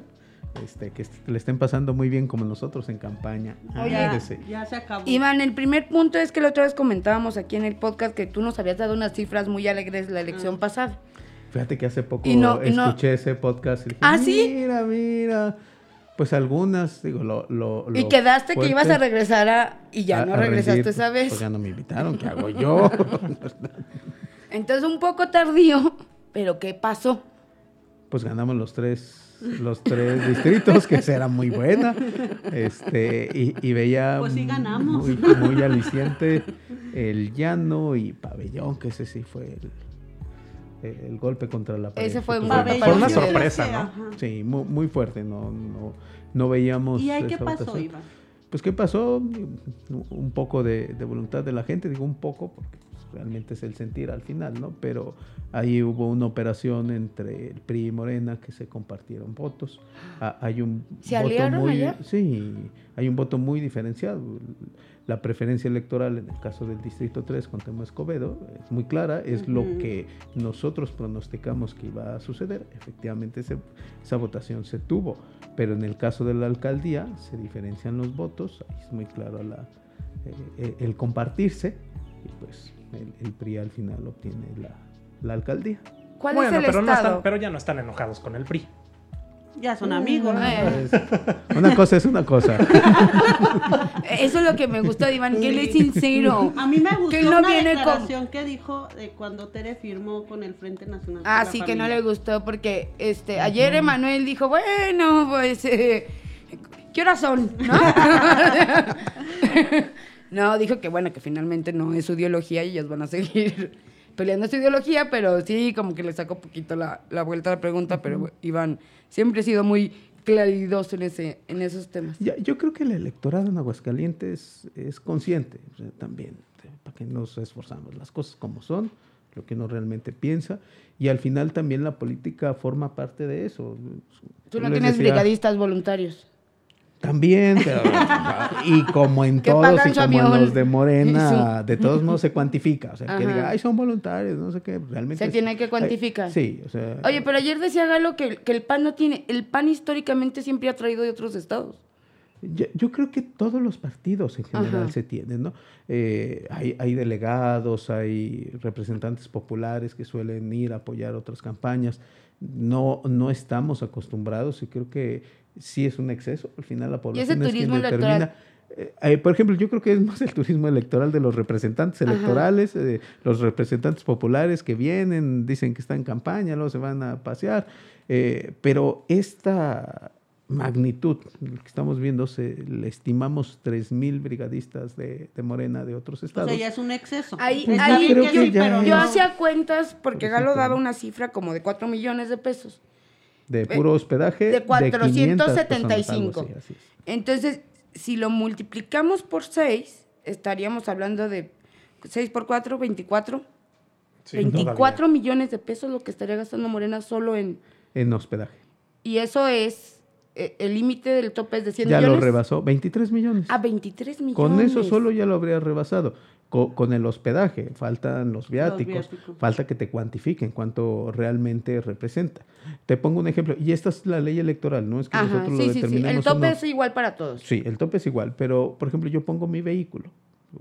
este, que le estén pasando muy bien como nosotros en campaña. ya, ya se acabó. Iván, el primer punto es que la otra vez comentábamos aquí en el podcast que tú nos habías dado unas cifras muy alegres de la elección ah. pasada. Fíjate que hace poco escuché ese podcast y dije, ¿Ah, sí? mira, mira. Pues algunas, digo, lo... lo, y quedaste que ibas a regresar a... Y ya no regresaste esa vez. Pues ya no me invitaron, ¿qué hago yo? Entonces un poco tardío, pero ¿qué pasó? Pues ganamos los tres, los tres distritos, que era muy buena. Este, y, veía pues sí ganamos. Muy, muy aliciente el llano y pabellón, que ese sí fue el, el golpe contra la pared. Ese fue, una sorpresa, ¿no? Sí, muy, fuerte, no, no, no veíamos... ¿Y ahí qué pasó, Iván? Pues qué pasó, un poco de, voluntad de la gente, digo un poco, porque realmente es el sentir al final, ¿no? Pero ahí hubo una operación entre el PRI y Morena que se compartieron votos. Ah, hay un ¿Se voto muy, Sí, hay un voto muy diferenciado la preferencia electoral en el caso del Distrito 3 con Temo Escobedo es muy clara, es lo que nosotros pronosticamos que iba a suceder. Efectivamente esa votación se tuvo, pero en el caso de la alcaldía se diferencian los votos, ahí es muy claro la, eh, eh, el compartirse y pues el, PRI al final obtiene la, alcaldía. ¿Cuál es el pero, estado? pero ya no están enojados con el PRI. Ya son amigos. Eh, Es- una cosa es una cosa. Eso es lo que me gusta de Iván, que él es sincero. A mí me gustó Que no una viene con- declaración que dijo de cuando Tere firmó con el Frente Nacional. Ah, la sí, que no le gustó porque este ayer Emanuel dijo, bueno, pues, eh, ¿qué horas son? ¿No? no, dijo que bueno, que finalmente no es su ideología y ellos van a seguir peleando su ideología, pero sí, como que le sacó poquito la, la vuelta a la pregunta, pero Iván siempre ha sido muy claridoso en, ese, en esos temas. Ya, yo creo que el electorado en Aguascalientes es consciente o sea, también, para que nos esforzamos, las cosas como son, lo que uno realmente piensa, y al final también la política forma parte de eso. Tú no tienes decía- brigadistas voluntarios. También, pero, y como en todos y como en los de Morena, de todos modos se cuantifica. O sea, que diga, ay, son voluntarios, no sé qué, realmente. Se es- tiene que ay, cuantificar. sí, o sea. Oye, pero ayer decía Galo que, que el PAN no tiene, el PAN históricamente siempre ha traído de otros estados. Yo, yo creo que todos los partidos en general Ajá. se tienen, ¿no? Eh, hay, hay delegados, hay representantes populares que suelen ir a apoyar otras campañas. No, no estamos acostumbrados y creo que sí es un exceso. Al final la población ese es quien turismo determina. electoral? Eh, eh, por ejemplo, yo creo que es más el turismo electoral de los representantes electorales, eh, los representantes populares que vienen, dicen que están en campaña, luego se van a pasear. eh, pero esta magnitud que estamos viendo, se, le estimamos 3.000 brigadistas de, de Morena de otros O estados. sea, ya es un exceso. Ahí, ahí yo no. hacía cuentas porque Por Galo daba una cifra como de 4 millones de pesos. De puro hospedaje. de 475. 475. Entonces, si lo multiplicamos por 6, estaríamos hablando de 6 por 4, 24. Sí, 24 todavía. millones de pesos lo que estaría gastando Morena solo en... En hospedaje. Y eso es, eh, el límite del tope es de 100 Ya millones. lo rebasó. 23 millones. A 23 millones. Con eso solo ya lo habría rebasado. Co- Con, el hospedaje, faltan los viáticos, viáticos. falta que te cuantifiquen cuánto realmente representa. Te pongo un ejemplo, y esta es la ley electoral, no es que Ajá, nosotros sí, lo sí, sí. determinemos. El tope no. es igual para todos. Sí, el tope es igual, pero por ejemplo yo pongo mi vehículo.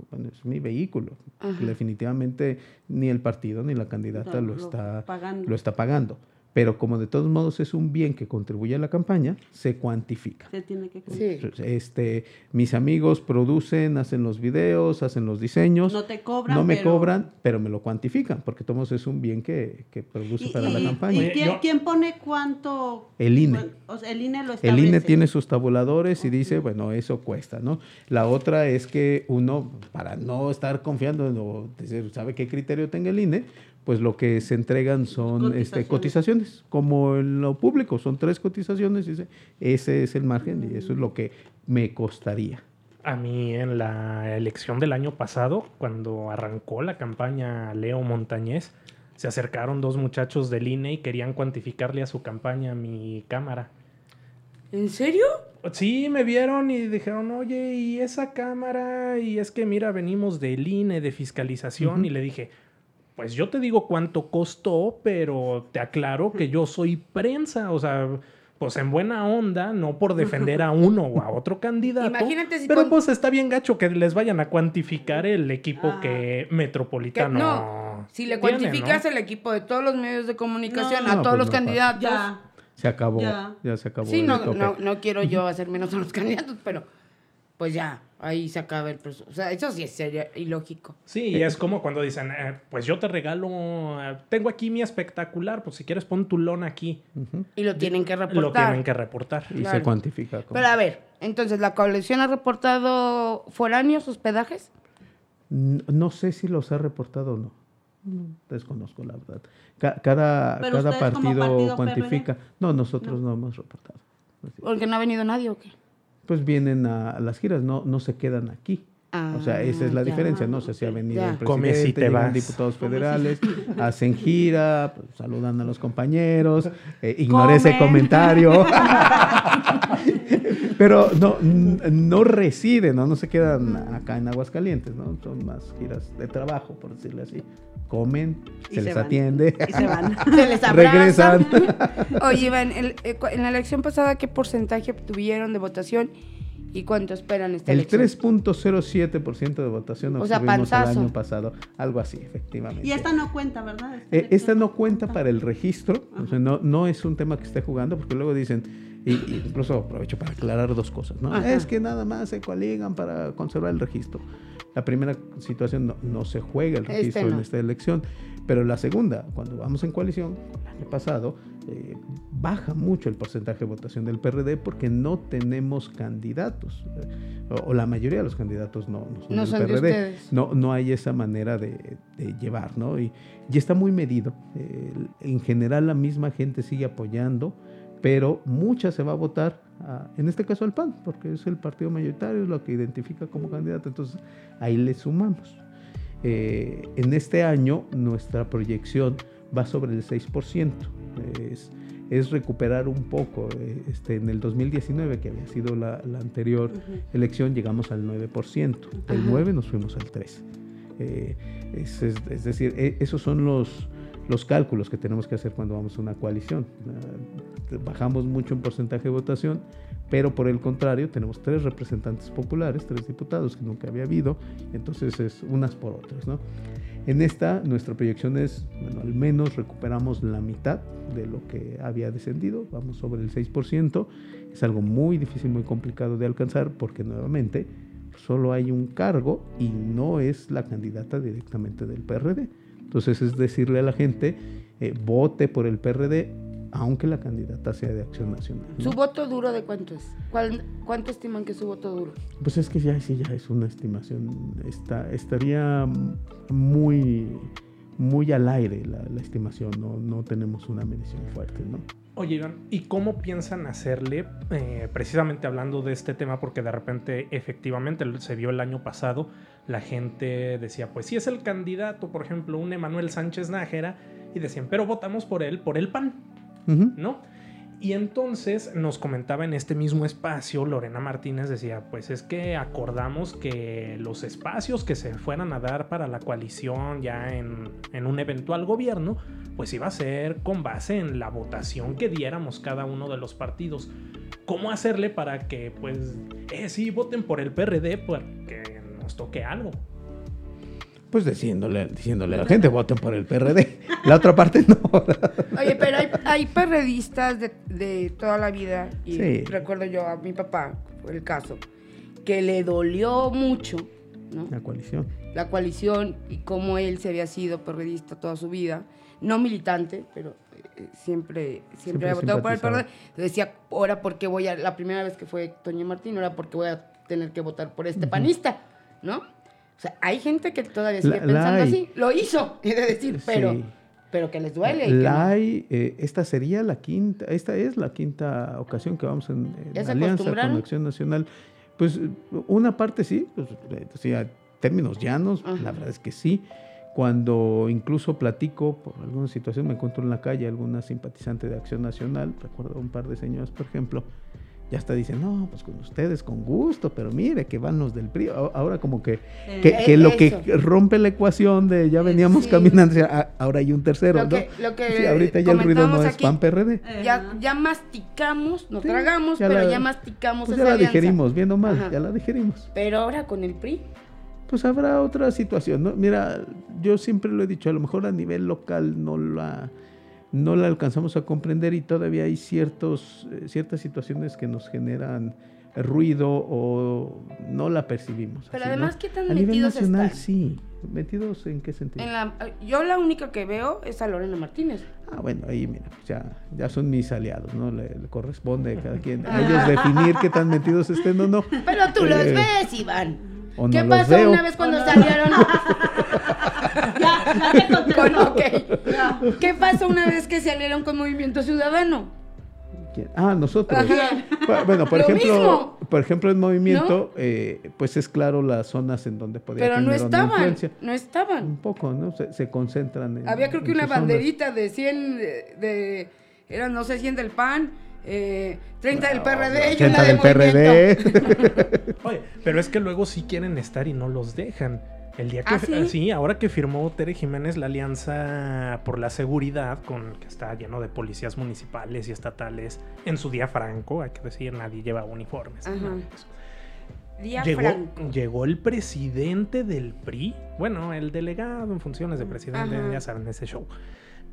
Bueno, es mi vehículo. Ajá. Definitivamente ni el partido ni la candidata Lo- está pagando. lo está pagando. Pero como de todos modos es un bien que contribuye a la campaña, se cuantifica. Se tiene que Sí. Este, mis amigos producen, hacen los videos, hacen los diseños. No te cobran, No me pero- cobran, pero me lo cuantifican, porque todos es un bien que, que produce ¿Y, para y- la y campaña. Oye, quién, yo- quién pone cuánto? El INE. Bueno, o sea, el INE lo El. INE tiene sus tabuladores y dice, bueno, eso cuesta, ¿no? La otra es que uno, para no estar confiando en o decir, ¿sabe qué criterio tenga el INE? Pues lo que se entregan son este, Cotizaciones. cotizaciones, como en lo público, son tres cotizaciones, dice, ese es el margen y eso es lo que me costaría. A mí en la elección del año pasado, cuando arrancó la campaña Leo Montañez, se acercaron dos muchachos del INE y querían cuantificarle a su campaña mi cámara. ¿En serio? Sí, me vieron y dijeron, oye, ¿y esa cámara? Y es que, mira, venimos del INE, de fiscalización. Y le dije, pues yo te digo cuánto costó, pero te aclaro que yo soy prensa. O sea, pues en buena onda, no por defender a uno o a otro candidato. Imagínate si Pero con- pues está bien gacho que les vayan a cuantificar el equipo Ah. que Que Metropolitano. no, si le tiene, cuantificas ¿no? el equipo de todos los medios de comunicación, No, a no, todos pues los no, candidatos. Ya. Se acabó, Ya. ya, se acabó. Sí, no, no, no quiero yo hacer menos a los candidatos, pero pues ya, ahí se acaba el presupuesto. O sea, eso sí sería ilógico. Sí, y es como cuando dicen, eh, pues yo te regalo, eh, tengo aquí mi espectacular, pues si quieres pon tu lona aquí. Y lo tienen que reportar. Lo tienen que reportar. Y se cuantifica. como- Pero a ver, entonces, ¿la coalición ha reportado foráneos, hospedajes? N- No sé si los ha reportado o no. No, Desconozco la verdad. Ca- cada cada partido, partido cuantifica. No, nosotros no, hemos reportado. Porque no ha venido nadie o qué. Pues vienen a, a las giras, no, no se quedan aquí. o sea, esa es la Ah, ya. diferencia. No sé si ha venido Ya. el presidente, vas. diputados federales, hacen gira, pues, saludan a los compañeros, eh, ignoré ese Comen. comentario. Pero no, no residen, ¿no? no se quedan acá en Aguascalientes, ¿no? Son más giras de trabajo, por decirlo así. Comen, Y se, se les van. atiende, Y se van. Se les regresan. Oye, Iván, el- eh, en la elección pasada, ¿qué porcentaje obtuvieron de votación? ¿Y cuánto esperan esta El elección? 3.07% de votación O sea, obtuvimos el panzazo. año pasado. Algo así, efectivamente. Y esta no cuenta, ¿verdad? Eh, esta no cuenta para el registro, o sea, no, no es un tema que esté jugando, porque luego dicen, y, y incluso aprovecho para aclarar dos cosas, ¿no? Ajá. Es que nada más se coaligan para conservar el registro. La primera situación no, no se juega el Este registro no. en esta elección, pero la segunda, cuando vamos en coalición, el año pasado, eh, baja mucho el porcentaje de votación del PRD porque no tenemos candidatos, o, o la mayoría de los candidatos no, no son No del son de PRD ustedes. no, no hay esa manera de, de llevar, ¿no? Y, y está muy medido. Eh, en general la misma gente sigue apoyando, pero mucha se va a votar, a- en este caso al PAN, porque es el partido mayoritario, es lo que identifica como candidato, entonces ahí le sumamos. Eh, en este año nuestra proyección va sobre el 6%. Es, es recuperar un poco. eh, Este, en el 2019, que había sido la, la anterior elección, llegamos al 9%. Del Ajá. 9 nos fuimos al 3. Eh, es, es- es decir, e- esos son los, los cálculos que tenemos que hacer cuando vamos a una coalición. Ah, bajamos mucho en porcentaje de votación, pero por el contrario tenemos tres representantes populares, tres diputados que nunca había habido, entonces es unas por otras. ¿no? En esta nuestra proyección es, bueno, al menos recuperamos la mitad de lo que había descendido, vamos sobre el 6%, es algo muy difícil, muy complicado de alcanzar porque nuevamente solo hay un cargo y no es la candidata directamente del PRD. Entonces es decirle a la gente, eh, vote por el PRD, aunque la candidata sea de Acción Nacional. ¿no? ¿Su voto duro de cuánto es? ¿Cuál- ¿Cuánto estiman que es su voto duro? Pues es que ya sí ya es una estimación, está, estaría muy, muy al aire la, la estimación, no, no tenemos una medición fuerte, ¿no? Oye, Iván, ¿y cómo piensan hacerle, eh, precisamente hablando de este tema, porque de repente efectivamente se vio el año pasado, la gente decía, pues si es el candidato, por ejemplo, un Emanuel Sánchez Nájera, y decían, pero votamos por él, por el PAN, ¿no? Y entonces nos comentaba en este mismo espacio, Lorena Martínez decía, pues es que acordamos que los espacios que se fueran a dar para la coalición ya en, en un eventual gobierno, pues iba a ser con base en la votación que diéramos cada uno de los partidos. ¿Cómo hacerle para que, pues, eh, sí, voten por el PRD porque nos toque algo? Pues diciéndole, diciéndole a la gente, voten por el PRD. La otra parte no. Oye, pero hay, hay perredistas de, de toda la vida, y Sí. recuerdo yo a mi papá, fue el caso, que le dolió mucho, ¿no? La coalición. La coalición y cómo él se había sido perredista toda su vida, no militante, pero eh, siempre, siempre, Siempre había votado por el. PRD. Decía, ahora porque voy a, la primera vez que fue Toño Martín, ahora porque voy a tener que votar por este panista, ¿no? O sea, hay gente que todavía sigue La- pensando así. Lo hizo, quiere decir, pero, Sí. pero que les duele. y que La hay, eh, esta sería la quinta, esta es la quinta ocasión que vamos en, en ¿Ya se alianza con Acción Nacional. Pues una parte sí, pues, sí, a términos llanos, Ajá. la verdad es que sí. Cuando incluso platico por alguna situación, me encuentro en la calle alguna simpatizante de Acción Nacional, recuerdo un par de señores, por ejemplo, ya hasta dicen, no, pues con ustedes con gusto, pero mire que van los del PRI. Ahora como que, que, Eh, que lo que rompe la ecuación de ya veníamos Sí. caminando, ah, ahora hay un tercero, Lo ¿no? que- lo que Sí, ahorita ya el ruido no comentábamos es aquí. PAN PRD. Ya, ya masticamos, no Sí, tragamos, ya pero la- ya masticamos Pues esa ya la alianza. digerimos, bien o mal, Ajá. ya la digerimos. Pero ahora con el PRI, Pues habrá otra situación, ¿no? Mira, yo siempre lo he dicho, a lo mejor a nivel local no la, no la alcanzamos a comprender y todavía hay ciertos, eh, ciertas situaciones que nos generan ruido o no la percibimos. Pero así, ¿no? además, ¿qué tan A nivel metidos nacional están? sí. ¿Metidos en qué sentido? en la, yo la única que veo es a Lorena Martínez. Ah, bueno, ahí mira, pues ya, ya son mis aliados, ¿no? Le, le corresponde a cada quien, a ellos definir qué tan metidos estén o no. Pero tú los Eh, ves, Iván. o ¿Qué no pasó veo. una vez cuando no. salieron? Ya te contestó. ¿Qué pasó una vez que salieron con Movimiento Ciudadano? ¿Quién? Ah, nosotros. Ajá. Bu- Bueno, por Lo ejemplo, mismo. por ejemplo en movimiento, eh, pues es claro las zonas en donde podría Pero no tener una estaban, influencia. no Un estaban. poco, ¿no? Se, se concentran en. Había creo que en una sus zonas. banderita de 100 de, de- eran no sé 100 del PAN, eh, 30 del PRD y 80 una de del Movimiento. PRD. Oye, pero es que luego sí quieren estar y no los dejan. El día que ¿Ah, sí? ahora que firmó Tere Jiménez la alianza por la seguridad, con que está lleno de policías municipales y estatales, en su día franco, hay que decir, nadie lleva uniformes. Ajá. Día llegó, Franco. llegó el presidente del PRI, bueno, el delegado en funciones de presidente, Ajá. ya saben, ese show.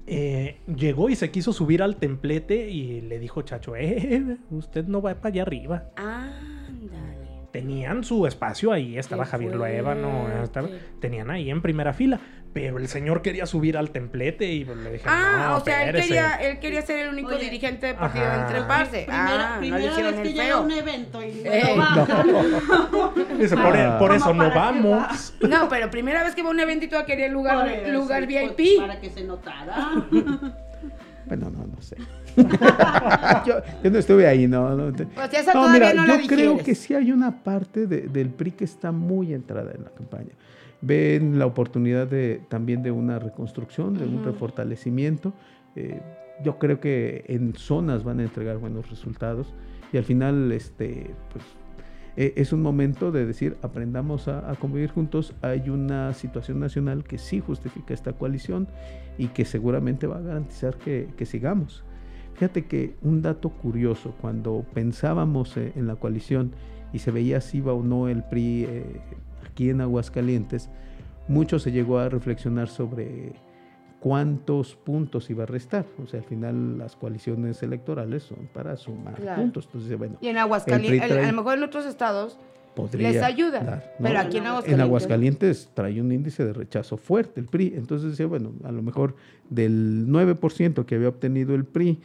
Eh, llegó y se quiso subir al templete y le dijo Chacho, eh, usted no va para allá arriba. Ándale. Tenían su espacio ahí, estaba Javier Luevano, estaba- tenían ahí en primera fila, pero el señor quería subir al templete y pues, le dije, Ah, no, o sea, él espérese". quería, él quería ser el único Oye. dirigente de partido Ajá. en treparse. Primera, ah, primera vez que llega a un evento y Eh, no va. Dice, por, Ah. por eso no vamos. No, pero primera vez que va a un evento y tú quería lugar, eso, lugar VIP. Para que se notara. Bueno, no, no sé. yo, yo no estuve ahí, no. no, te- Pues esa No, mira, no yo creo digieres. que sí hay una parte de- del PRI que está muy entrada en la campaña. Ven la oportunidad de también de una reconstrucción, de un refortalecimiento. Eh, yo creo que en zonas van a entregar buenos resultados y al final, este, pues, eh, es un momento de decir aprendamos a, a convivir juntos. Hay una situación nacional que sí justifica esta coalición y que seguramente va a garantizar que, que sigamos. Fíjate que un dato curioso, cuando pensábamos eh, en la coalición y se veía si iba o no el PRI eh, aquí en Aguascalientes, mucho se llegó a reflexionar sobre cuántos puntos iba a restar. O sea, al final las coaliciones electorales son para sumar Claro. puntos. Entonces, bueno, Y en Aguascalientes, a lo mejor en otros estados podría les ayuda. dar, ¿no? Pero aquí en En Aguascalientes. En Aguascalientes trae un índice de rechazo fuerte el PRI. Entonces decía, bueno, a lo mejor del 9% que había obtenido el PRI,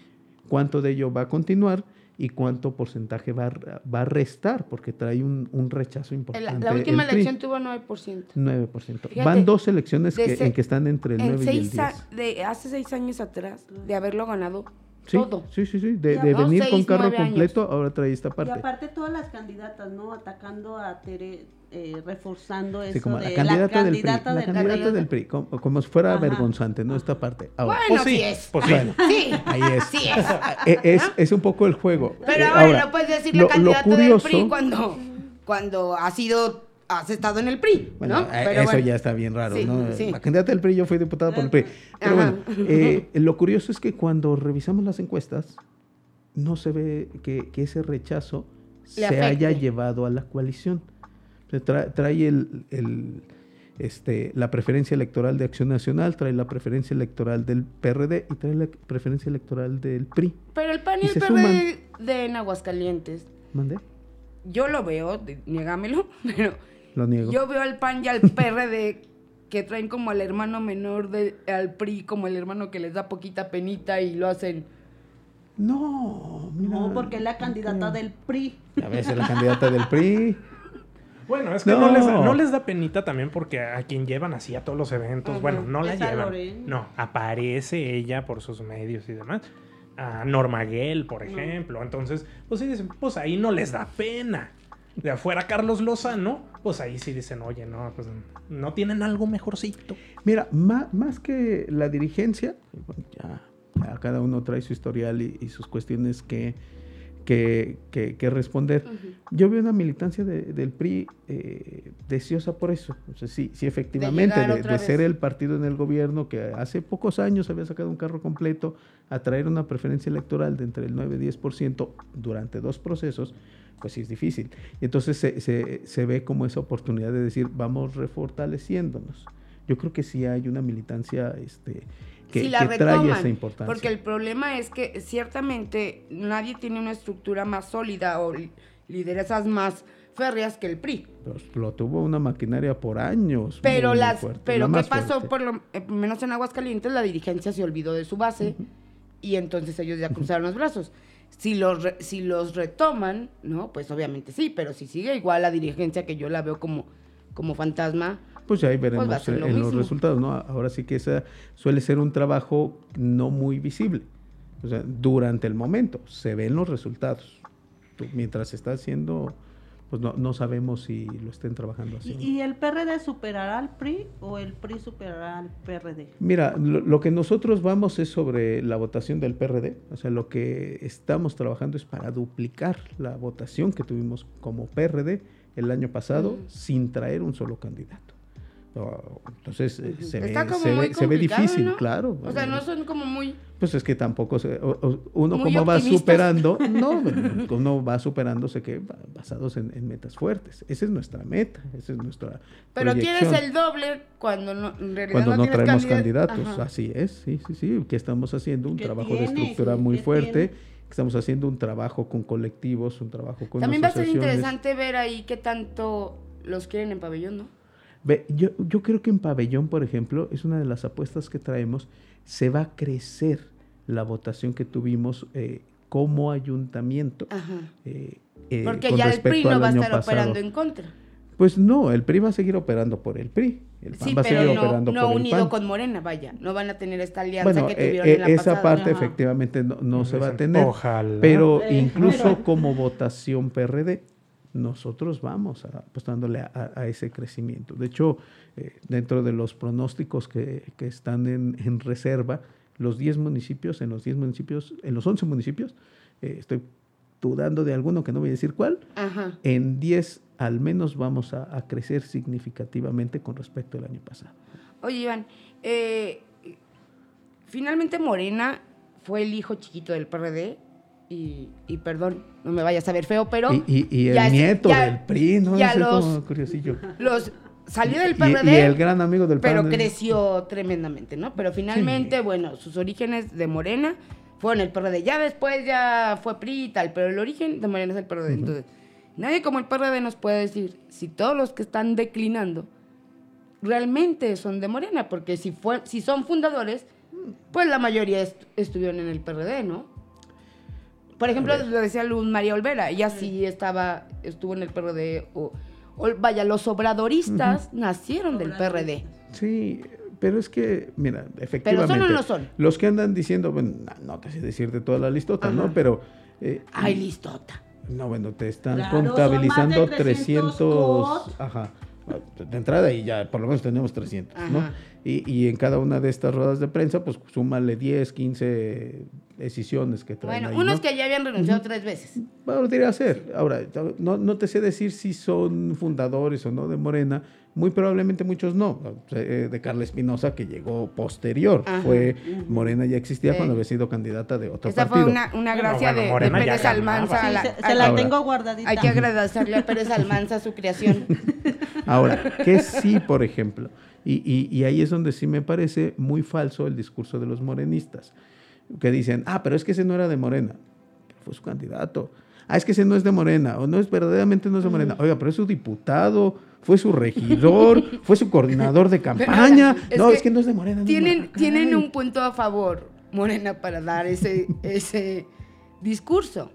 ¿cuánto de ello va a continuar? ¿Y cuánto porcentaje va a, va a restar? Porque trae un, un rechazo importante. la, la última el elección tuvo 9%. 9%. Fíjate, Van dos elecciones que, se- en que están entre el En 9 y el seis 10. a- de hace seis años atrás, de haberlo ganado Sí, todo. sí, sí, sí. De, venir con carro años. completo, ahora trae esta Y parte. aparte todas las candidatas, ¿no? Atacando a Tere, eh, reforzando eso Sí, como de la candidata, del PRI. La candidata del PRI. Como, como si fuera Ajá. vergonzante, ¿no? Esta parte. Ahora, Bueno, Pues sí, sí es. pues sí. Bueno, Sí. ahí es. Sí es. Eh, es, es un poco el juego. Pero Eh, ahora, no puedes decir la lo- lo candidata curioso- del PRI cuando, cuando has sido, has estado en el PRI, Bueno, ¿no? eh, Pero eso bueno. ya está bien raro, Sí, ¿no? sí. La candidata del PRI, yo fui diputada por el PRI. Pero Ajá. bueno, eh, lo curioso es que cuando revisamos las encuestas, no se ve que, que ese rechazo Le se haya llevado a la coalición. Trae, trae el, el, este, la preferencia electoral de Acción Nacional, trae la preferencia electoral del PRD y trae la preferencia electoral del PRI. Pero el PAN y y el PRD de en Aguascalientes, ¿Mandé? yo lo veo, niégamelo, pero Lo niego. yo veo al PAN y al PRD que traen como al hermano menor de, al PRI, como el hermano que les da poquita penita y lo hacen. No, mira. No, porque es la candidata del PRI. A veces la candidata del PRI. Bueno, es que No. no. les, da, no les da penita también porque a quien llevan así a todos los eventos, bueno, no la llevan. Loren. No, aparece ella por sus medios y demás. A Norma Gell, por ejemplo. Entonces, pues sí dicen, pues ahí no les da pena. De afuera Carlos Lozano, pues ahí sí dicen, oye, no, pues no tienen algo mejorcito. Mira, má- más, que la dirigencia, bueno, ya, ya cada uno trae su historial y, y sus cuestiones que, que, que- que responder. Yo veo una militancia de- del PRI eh, deseosa por eso. O sea, sí, sí efectivamente, de, ser el partido en el gobierno que hace pocos años había sacado un carro completo a traer una preferencia electoral de entre el 9 y 10% durante dos procesos, pues sí es difícil. Y entonces se, se- se ve como esa oportunidad de decir, vamos refortaleciéndonos. Yo creo que sí hay una militancia este, que, si la que trae esa importancia. porque el problema es que ciertamente nadie tiene una estructura más sólida o li- lideresas más férreas que el PRI. Pues, lo tuvo una maquinaria por años. Pero las, fuerte, pero la ¿qué pasó? fuerte. Por lo eh, menos en Aguascalientes la dirigencia se olvidó de su base y entonces ellos ya cruzaron los brazos. Si los, re- si los retoman, ¿no? Pues obviamente sí, pero si sigue igual la dirigencia que yo la veo como, como fantasma, Pues ya ahí veremos a ser eh, en los resultados, ¿no? Ahora sí que esa suele ser un trabajo no muy visible. O sea, durante el momento se ven los resultados. Tú, mientras está haciendo, pues no, no sabemos si lo estén trabajando así. ¿Y, y el PRD superará al PRI o el PRI superará al PRD? Mira, lo, lo que nosotros vamos es sobre la votación del PRD. O sea, lo que estamos trabajando es para duplicar la votación que tuvimos como PRD el año pasado sin traer un solo candidato. Entonces eh, se, ve, se, se difícil, ¿no? claro. O sea, no son como muy... Pues es que tampoco se, o- o- uno como va superando, no, uno va superándose que basados en, en metas fuertes. Esa es nuestra meta, esa es nuestra Pero proyección. tienes el doble cuando no, en realidad Cuando no, traemos candida- candidatos, Ajá. así es, sí, sí, sí, que estamos haciendo un ¿Qué trabajo de estructura muy ¿qué fuerte, estamos haciendo un trabajo con colectivos, un trabajo con También va a ser interesante ver ahí qué tanto los quieren en pabellón, ¿no? Ve, yo, yo creo que en pabellón, por ejemplo, es una de las apuestas que traemos, se va a crecer la votación que tuvimos eh, como ayuntamiento. Ajá. eh, eh, Porque ya el PRI no va a estar pasado. operando en contra. Pues no, el PRI va a seguir operando por el PRI. El PAN Sí, va a seguir pero no, operando no por el unido PAN. con Morena, vaya. No van a tener esta alianza Bueno, que eh, tuvieron eh, en la esa pasada. parte Ajá. efectivamente no, no se va a tener. Ojalá. Pero Eh, incluso pero- como votación PRD, nosotros vamos a- apostándole a, a ese crecimiento. De hecho, eh, dentro de los pronósticos que, que están en, en reserva, los 10 municipios, en los 10 municipios, en los 11 municipios, eh, estoy dudando de alguno que no voy a decir cuál, Ajá. en 10 al menos vamos a, a crecer significativamente con respecto al año pasado. Oye, Iván, eh, finalmente Morena fue el hijo chiquito del PRD y, y perdón, no me vayas a ver feo, pero y, y- y el ya es- nieto ya- del PRI, ¿no? ya los- como curiosillo. los salió del PRD, y, el gran amigo del pero creció tremendamente, ¿no? Pero finalmente, bueno, sus orígenes de Morena fueron el PRD. Ya después ya fue PRI y tal, pero el origen de Morena es el PRD. Entonces, nadie como el PRD nos puede decir si todos los que están declinando realmente son de Morena, porque si, fue, si son fundadores, pues la mayoría est- estuvieron en el PRD, ¿no? Por ejemplo, lo decía Luz María Olvera, ella sí estaba, estuvo en el PRD, o, o vaya, los obradoristas nacieron del PRD. Sí, pero es que, mira, efectivamente. son o no son? Los que andan diciendo, bueno, no, te sé decirte toda la listota, Ajá. ¿no? Pero. eh, Ay, listota. No, bueno, te están Claro, son contabilizando más de 300 300. Ajá. De entrada y ya por lo menos tenemos 300, ¿no? Y, y en cada una de estas ruedas de prensa, pues súmale 10, 15 decisiones que traen Bueno, ahí, unos ¿no? que ya habían renunciado tres veces. Bueno, podría ser. Ahora, no, no te sé decir si son fundadores o no de Morena. Muy probablemente muchos no. Eh, De Carla Espinosa, que llegó posterior. Ajá. Fue Morena ya existía Sí. cuando había sido candidata de otro Esa fue partido. una, una Bueno, gracia bueno, de- Pérez. Almanza. a Sí, la- se, la Ahora. tengo guardadita. hay que agradecerle a Pérez Almanza su creación. Ahora, que sí, por ejemplo, y, y- y ahí es donde sí me parece muy falso el discurso de los morenistas, que dicen, ah, pero es que ese no era de Morena, fue su candidato. Ah, es que ese no es de Morena, o no es verdaderamente no es de Morena. Oiga, pero es su diputado, fue su regidor, fue su coordinador de campaña. no, es que no es de Morena. no Tienen, Morena. tienen un punto a favor, Morena, para dar ese, ese discurso.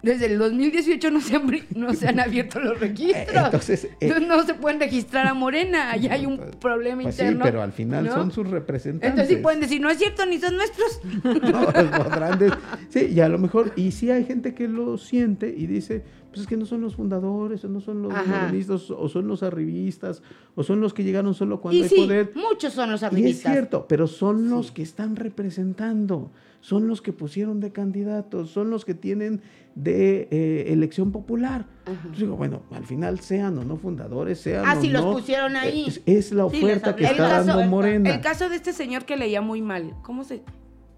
Desde el 2018 no se han, no se han abierto los registros. Entonces, eh, Entonces no se pueden registrar a Morena. Allá hay un Pues, problema Pues sí, interno. pero al final ¿no? son sus representantes. Entonces sí pueden decir, no es cierto, ni son nuestros. No, los de- Sí, y a lo mejor, y sí hay gente que lo siente y dice, pues es que no son los fundadores, o no son los Ajá. morenistas, o son los arribistas, o son los que llegaron solo cuando Y hay sí, poder. muchos son los Y es arribistas. cierto, pero son los que están representando, son los que pusieron de candidatos, son los que tienen de eh, elección popular. Entonces digo, bueno, al final sean o no fundadores, sean Ah, o sí, los pusieron ahí. Es, es la Sí, oferta que está El caso- dando Morena. El caso de este señor que leía muy mal, ¿cómo se...?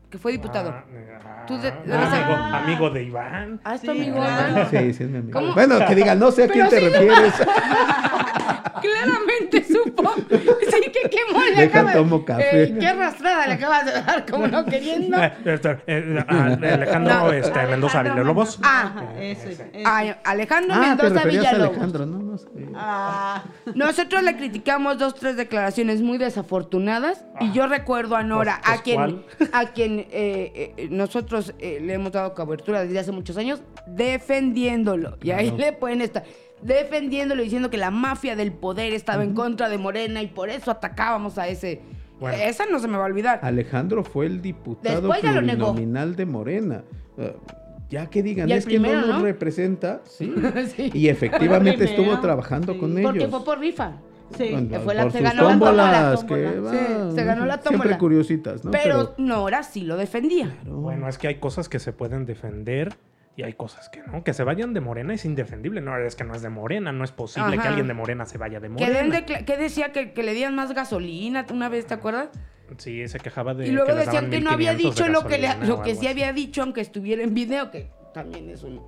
Que fue diputado. Ah, Tú de- ah, amigo, amigo de Iván. Ah, es tu Sí, amigo. Iván. Sí, sí, es mi amigo. ¿Cómo? Bueno, que digan, no sé a quién te refieres. Claramente supo. Sí, que qué mole le acaba tomo de- café. Eh, qué arrastrada le acabas de dar, como no queriendo. Eh, eh, ah, Alejandro No. este, Mendoza Villalobos. Ah, a Alejandro Ah, Mendoza Villalobos. Alejandro, no, no sé. Ah, Nosotros le criticamos dos, tres declaraciones muy desafortunadas y yo recuerdo a Nora, Pues, a quien, ¿cuál? a quien eh, eh, nosotros eh, le hemos dado cobertura desde hace muchos años, defendiéndolo. Y ahí le pueden estar defendiéndolo, diciendo que la mafia del poder estaba en contra de Morena y por eso atacábamos a ese. Bueno. Esa no se me va a olvidar. Alejandro fue el diputado plurinominal de Morena. Eh, ya que digan, es que no nos ¿no? representa, sí. Sí. Y efectivamente estuvo trabajando sí. con Porque ellos. fue por rifa. sí. Bueno, que fue la- por se sus ganó la tómbolas, tómbola. que Sí, se ganó la Siempre tómbola. curiositas, ¿no? Pero Nora sí lo defendía. Claro. Bueno, es que hay cosas que se pueden defender Y hay cosas que no. Que se vayan de Morena es indefendible. No, es que no es de Morena. No es posible que alguien de Morena se vaya de Que, Morena. decla- que decía que, que le dieran más gasolina una vez, ¿te acuerdas? Sí, se quejaba de y luego que decían que no había 1500 de dicho lo que, le- lo que sí así. había dicho, aunque estuviera en video, que también es un-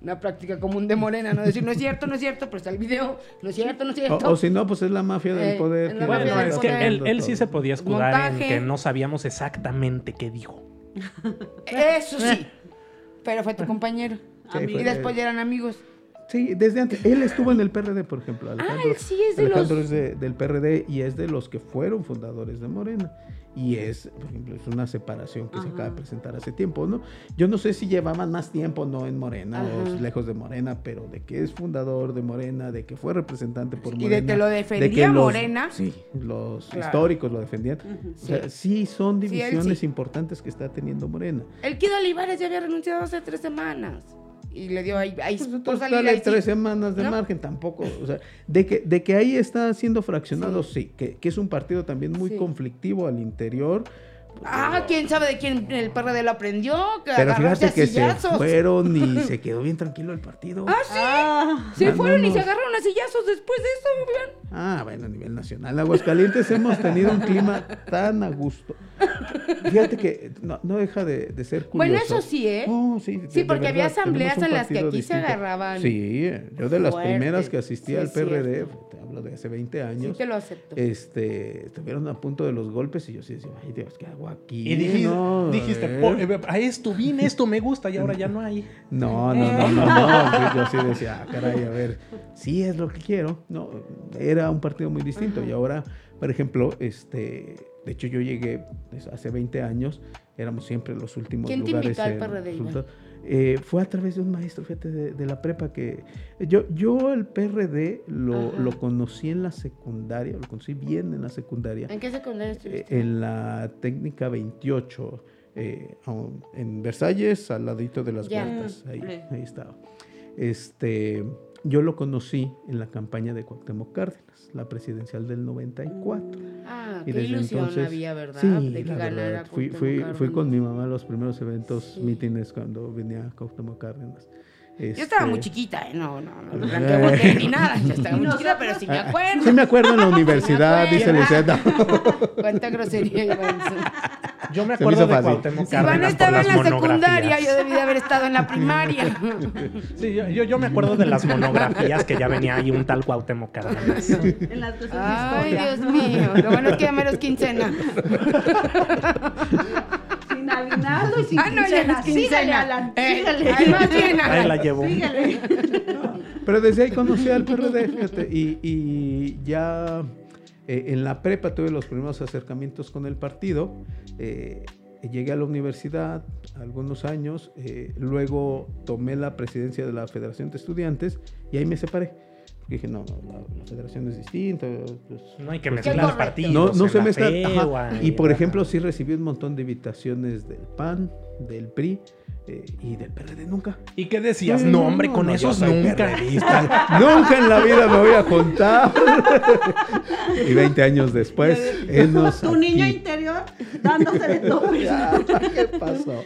una práctica común de Morena, ¿no? Decir, no es cierto, no es cierto, pero está el video, no es cierto, no es cierto. o si no, pues es la mafia del Eh, poder. es que mafia Bueno, del es que poder. él, él sí se podía escudar en que no sabíamos exactamente qué dijo. Eso sí. Pero fue tu compañero. Sí, y fue- después ya eran amigos. Sí, desde antes. Él estuvo en el PRD, por ejemplo. Alejandro, él sí es de Alejandro los- es de- del PRD y es de los que fueron fundadores de Morena. Y es, por ejemplo, es una separación que se acaba de presentar hace tiempo, ¿no? Yo no sé si llevaban más tiempo no en Morena o lejos de Morena, pero de que es fundador de Morena, de que fue representante por Y de Morena. que lo de defendía los- Morena. Sí, los Claro. históricos lo defendían. O sea, sí son Sí, divisiones sí. importantes que está teniendo Morena. El Kido Olivares ya había renunciado hace tres semanas. Y le dio ahí, ahí Pues por salir dale ahí sí. tres semanas de ¿No? margen tampoco. O sea, de que, de que ahí está siendo fraccionado, sí, que, que es un partido también muy Sí. conflictivo al interior. Ah, quién sabe de quién el PRD lo aprendió. Que Pero fíjate que a se sillazos. fueron y se quedó bien tranquilo el partido. Ah, sí. Ah, Se fueron y se agarraron a sillazos después de eso, vean. Ah, bueno, a nivel nacional. En Aguascalientes hemos tenido un clima tan a gusto. Fíjate que no, no deja de, de ser curioso. Bueno, eso sí, ¿eh? No, sí, de- Sí, de porque había asambleas en las que aquí se agarraban. Sí, yo de las Fuerte. primeras que asistí Sí, al PRD, te hablo de hace 20 Sí años. te lo acepto. este, estuvieron a punto de los golpes y yo sí decía, ay Dios, ¿qué hago aquí? Y dijiste, No, dijiste eh. "Po- eh, a esto vine, esto me gusta y ahora ya no hay. No, no, no, no, no. Yo, yo sí decía, ah, caray, a ver, sí es lo que quiero. No, era un partido muy distinto y ahora, por ejemplo, este, de hecho yo llegué pues, hace 20 años, éramos siempre los últimos ¿Quién te lugares. invitó al Eh, fue a través de un maestro, fíjate, de, de la prepa que yo, yo el PRD lo, lo conocí en la secundaria, lo conocí bien en la secundaria. ¿En qué secundaria Eh, estuviste? en la técnica 28, eh, en Versalles, al ladito de las huertas. Ahí, Mm, ahí estaba. Este, yo lo conocí en la campaña de Cuauhtémoc Cárdenas, la presidencial del 94. ah, Y qué desde ilusión entonces- había, ¿verdad? Sí, de que la ganara verdad, fui, fui, fui con mi mamá a los primeros eventos, Sí. mítines cuando venía Cuauhtémoc Cárdenas. Yo estaba muy Este, chiquita, ¿eh? No, no, no, no blanqueabote ni nada. Yo estaba muy chiquita, pero sí me acuerdo. Sí me acuerdo en la universidad, dice. Luceta. Cuánta grosería, Iván. Yo me acuerdo de fácil. Cuauhtémoc Si Iván Cárdenas por estaba las en la secundaria, yo debí de haber estado en la primaria. Sí, yo, yo, yo me acuerdo de las monografías que ya venía ahí un tal Cuauhtémoc Cárdenas. en las clases Ay. Dios mío. Lo bueno es que ya mero es quincena. Sin aguinaldo y sin Ah, no, quincena. Sígale. Alan, Eh, sígale. ahí más bien, Ahí Alan. la llevo. Sígale. Pero desde ahí conocí al PRD, fíjate, y, y ya eh, en la prepa tuve los primeros acercamientos con el partido. eh, llegué a la universidad algunos años, eh, luego tomé la presidencia de la Federación de Estudiantes y ahí me separé. Dije, no, la, la federación es distinta. pues, No hay que Qué mezclar correcto. partidos. no, no se la mezcla. FEUA ajá. Y por ejemplo, sí recibí un montón de invitaciones del PAN, del PRI eh, y del PRD nunca. ¿Y qué decías? No, hombre, con no, esos nunca. nunca en la vida me voy a juntar. y 20 años después, enos Tu niño interior dándose de todo. ¿Qué pasó?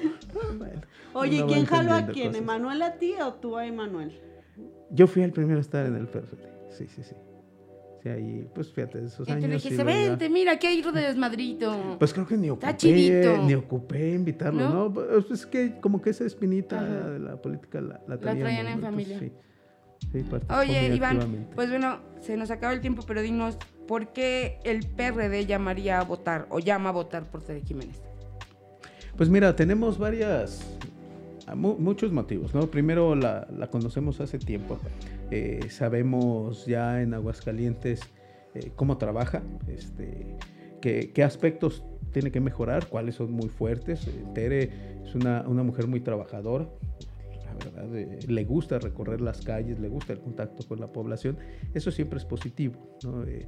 Bueno, Oye, ¿y uno va quién jaló a quién? ¿Emanuel a ti o tú a Emanuel? Yo fui el primero a estar en el PRD. Sí, sí, sí. Sí, ahí, pues fíjate, esos Y tú años. dijiste, vente, mira, aquí hay de desmadrito. Pues creo que ni ocupé, ni ocupé invitarlo, ¿No? ¿no? Pues es que como que esa espinita Ajá. de la política la, la, La traían en ¿no? Entonces, familia. sí, sí, Oye, Iván, pues bueno, se nos acaba el tiempo, pero dinos, ¿por qué el PRD llamaría a votar o llama a votar por Tere Jiménez? Pues mira, tenemos varias, muchos motivos, ¿no? Primero la, la conocemos hace tiempo, Eh, sabemos ya en Aguascalientes eh, cómo trabaja, este, qué, qué aspectos tiene que mejorar, cuáles son muy fuertes. Eh, Tere es una, una mujer muy trabajadora, la verdad, eh, le gusta recorrer las calles, le gusta el contacto con la población, eso siempre es positivo. ¿no? Eh,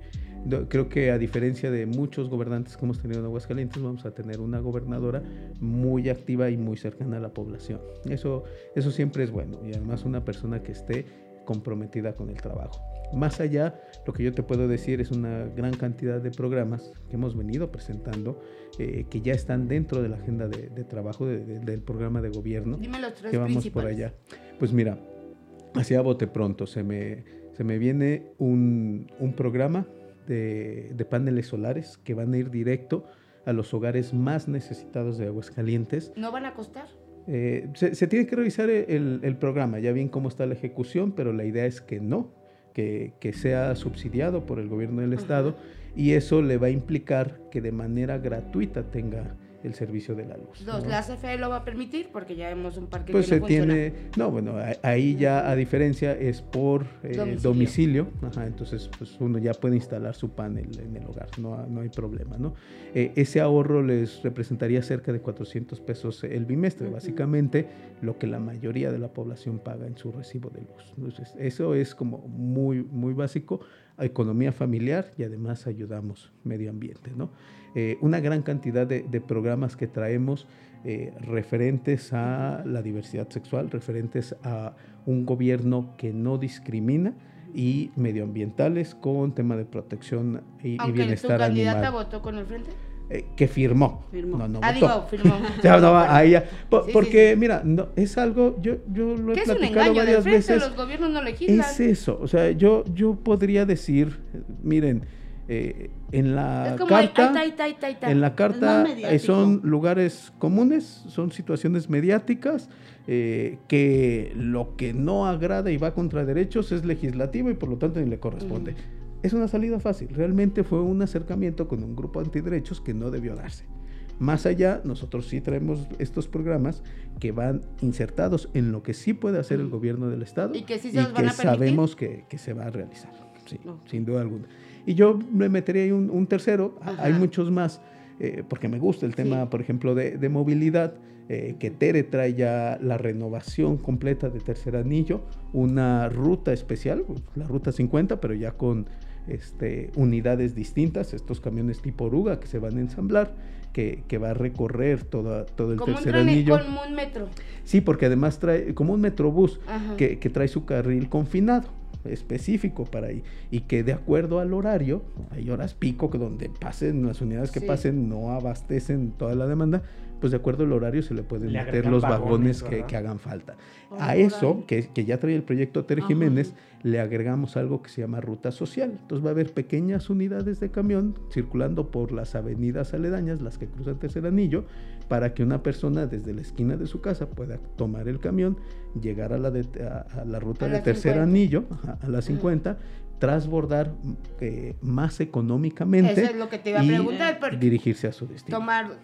creo que a diferencia de muchos gobernantes que hemos tenido en Aguascalientes, vamos a tener una gobernadora muy activa y muy cercana a la población. Eso, eso siempre es bueno y además una persona que esté comprometida con el trabajo. Más allá, lo que yo te puedo decir es una gran cantidad de programas que hemos venido presentando, eh, que ya están dentro de la agenda de, trabajo del programa de gobierno. Dime los tres que vamos por allá. Pues mira, hacia bote pronto, se me, se me viene un, un programa de, de, paneles solares que van a ir directo a los hogares más necesitados de Aguascalientes. ¿No van a costar? Eh, se, tiene que revisar el, el, programa, ya bien cómo está la ejecución, pero la idea es que no, que, que sea subsidiado por el gobierno del estado y eso le va a implicar que de manera gratuita tenga el servicio de la luz. Dos, ¿la CFE lo va a permitir? Porque ya vemos un parque pues se tiene, no, bueno, ahí ya a diferencia es por eh, domicilio, Ajá, entonces pues uno ya puede instalar su panel en el hogar, no, no hay problema, ¿no? Eh, ese ahorro les representaría cerca de 400 pesos el bimestre, básicamente lo que la mayoría de la población paga en su recibo de luz. Entonces, eso es como muy, muy básico, economía familiar y además ayudamos medio ambiente, ¿no? Eh, una gran cantidad de, programas que traemos eh, referentes a la diversidad sexual, referentes a un gobierno que no discrimina y medioambientales con tema de protección y, y bienestar tu candidata votó con el frente? Eh, que firmó. No, no ah, Digo, firmó. porque, mira, no, es algo, yo, yo lo he platicado varias veces. Los gobiernos no legislan. Es eso, o sea, yo, yo podría decir, miren, eh, en la carta, en la carta son lugares comunes, son situaciones mediáticas eh, que lo que no agrada y va contra derechos es legislativo y por lo tanto ni le corresponde. Es una salida fácil. Realmente fue un acercamiento con un grupo antiderechos que no debió darse. Más allá, nosotros sí traemos estos programas que van insertados en lo que sí puede hacer el gobierno del Estado y que, sabemos que, se va a realizar, sí, sin duda alguna. Y yo me metería ahí un, tercero, hay muchos más, eh, porque me gusta el tema, por ejemplo, de, movilidad, eh, que Tere trae ya la renovación completa de Tercer Anillo, una ruta especial, la ruta 50, pero ya con este, unidades distintas, estos camiones tipo oruga que se van a ensamblar, que, va a recorrer toda, todo el tercer anillo. Como un metro. Sí, porque además trae como un metrobús que, que trae su carril confinado específico para ahí y que de acuerdo al horario, hay horas pico que donde pasen las unidades que pasen no abastecen toda la demanda, pues de acuerdo al horario se le pueden meter los vagones, que, hagan falta. a eso, que, que, ya trae el proyecto Tere Jiménez, le agregamos algo que se llama ruta social. Entonces va a haber pequeñas unidades de camión circulando por las avenidas aledañas, las que cruzan Tercer Anillo, para que una persona desde la esquina de su casa pueda tomar el camión, llegar a la, a, la ruta de Tercer Anillo, a, las 50, transbordar eh, más económicamente. Eso es lo que te iba a preguntar. dirigirse a su destino. Tomar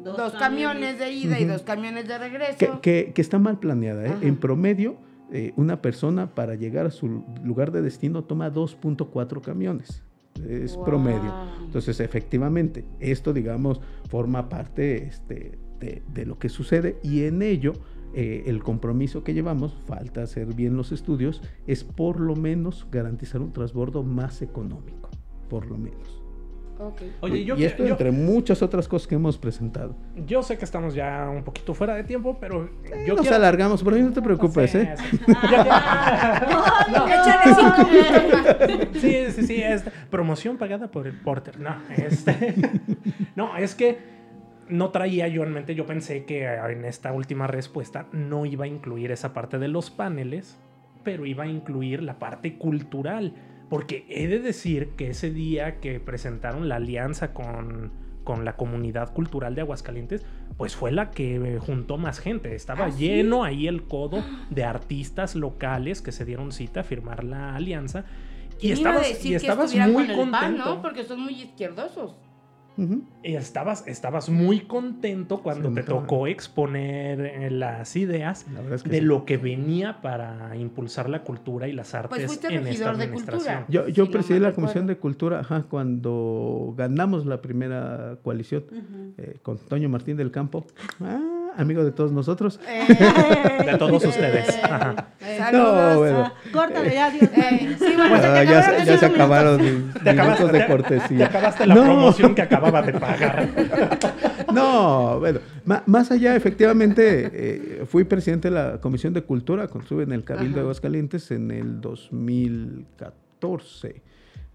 dos, camiones. de ida y dos camiones de regreso. Que, que, está mal planeada. ¿eh? En promedio, eh, una persona para llegar a su lugar de destino toma 2.4 camiones. Es promedio. Entonces, efectivamente, esto, digamos, forma parte este, de, de lo que sucede y en ello eh, el compromiso que llevamos, falta hacer bien los estudios, es por lo menos garantizar un transbordo más económico, por lo menos. Oye, y esto entre muchas otras cosas que hemos presentado. Yo sé que estamos ya un poquito fuera de tiempo, pero eh, yo nos alargamos, pero no te preocupes, ¿eh? Sí, sí, sí, es promoción pagada por el Porter. No, este, no, es que no traía yo en mente, yo pensé que en esta última respuesta no iba a incluir esa parte de los paneles, pero iba a incluir la parte cultural. Porque he de decir que ese día que presentaron la alianza con, con la comunidad cultural de Aguascalientes, pues fue la que juntó más gente. Estaba ¿Ah, lleno ahí el codo de artistas locales que se dieron cita a firmar la alianza. Y, estabas, y estabas muy contento. Porque son muy izquierdosos. Y estabas, estabas muy contento cuando te tocó exponer eh, las ideas de lo que venía para impulsar la cultura y las pues artes en esta administración. Yo, yo presidí la Comisión de Cultura cuando ganamos la primera coalición eh, con Toño Martín del Campo. Ah, amigo de todos nosotros. Eh, de todos ustedes. Eh, saludos. No, bueno. Córtale ya, Dios. Eh, sí, bueno, ya, ya, se acabaron minutos de cortesía. Te acabaste la promoción que acababa de pagar. No, bueno, más allá, efectivamente, eh, fui presidente de la Comisión de Cultura cuando estuve en el Cabildo de Aguascalientes en el 2014.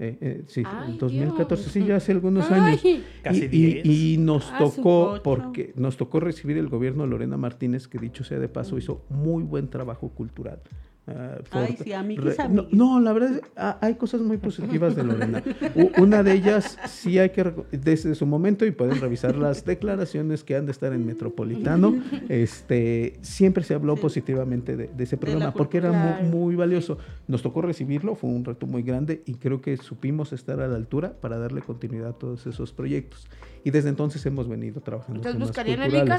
Eh, eh, sí, en 2014, sí, ya hace algunos años. y, nos ah, tocó, porque nos tocó recibir el gobierno de Lorena Martínez, que dicho sea de paso, hizo muy buen trabajo cultural. Uh, Ay, sí, no, no, la verdad, ah, hay cosas muy positivas de Lorena. Una de ellas sí hay que, desde su momento, y pueden revisar las declaraciones que han de estar en Metropolitano, este, siempre se habló positivamente de, ese programa, porque era muy, muy, valioso. Nos tocó recibirlo, fue un reto muy grande, y creo que supimos estar a la altura para darle continuidad a todos esos proyectos. Y desde entonces hemos venido trabajando. ¿Entonces buscarían el?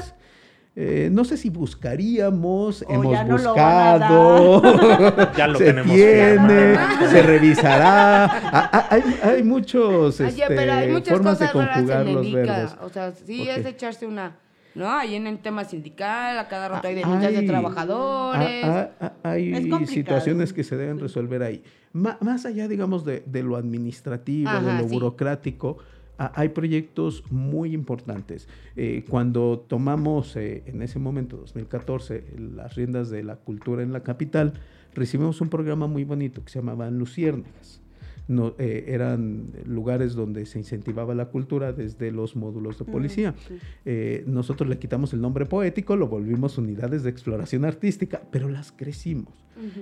Eh, no sé si buscaríamos, hemos buscado, ya lo se tenemos tiene, se revisará. Ah, ah, hay, hay, muchos este, pero hay muchas formas cosas de conjugar en los verbos. O sea, sí es echarse una, ¿no? Ahí en el tema sindical, a cada rato hay denuncias de trabajadores. hay situaciones que se deben resolver ahí. más allá, digamos, de, de lo administrativo, de lo burocrático, hay proyectos muy importantes. Eh, cuando tomamos eh, en ese momento, 2014, las riendas de la cultura en la capital, recibimos un programa muy bonito que se llamaba Luciérnagas. No, eh, eran lugares donde se incentivaba la cultura desde los módulos de policía. nosotros le quitamos el nombre poético, lo volvimos unidades de exploración artística, pero las crecimos.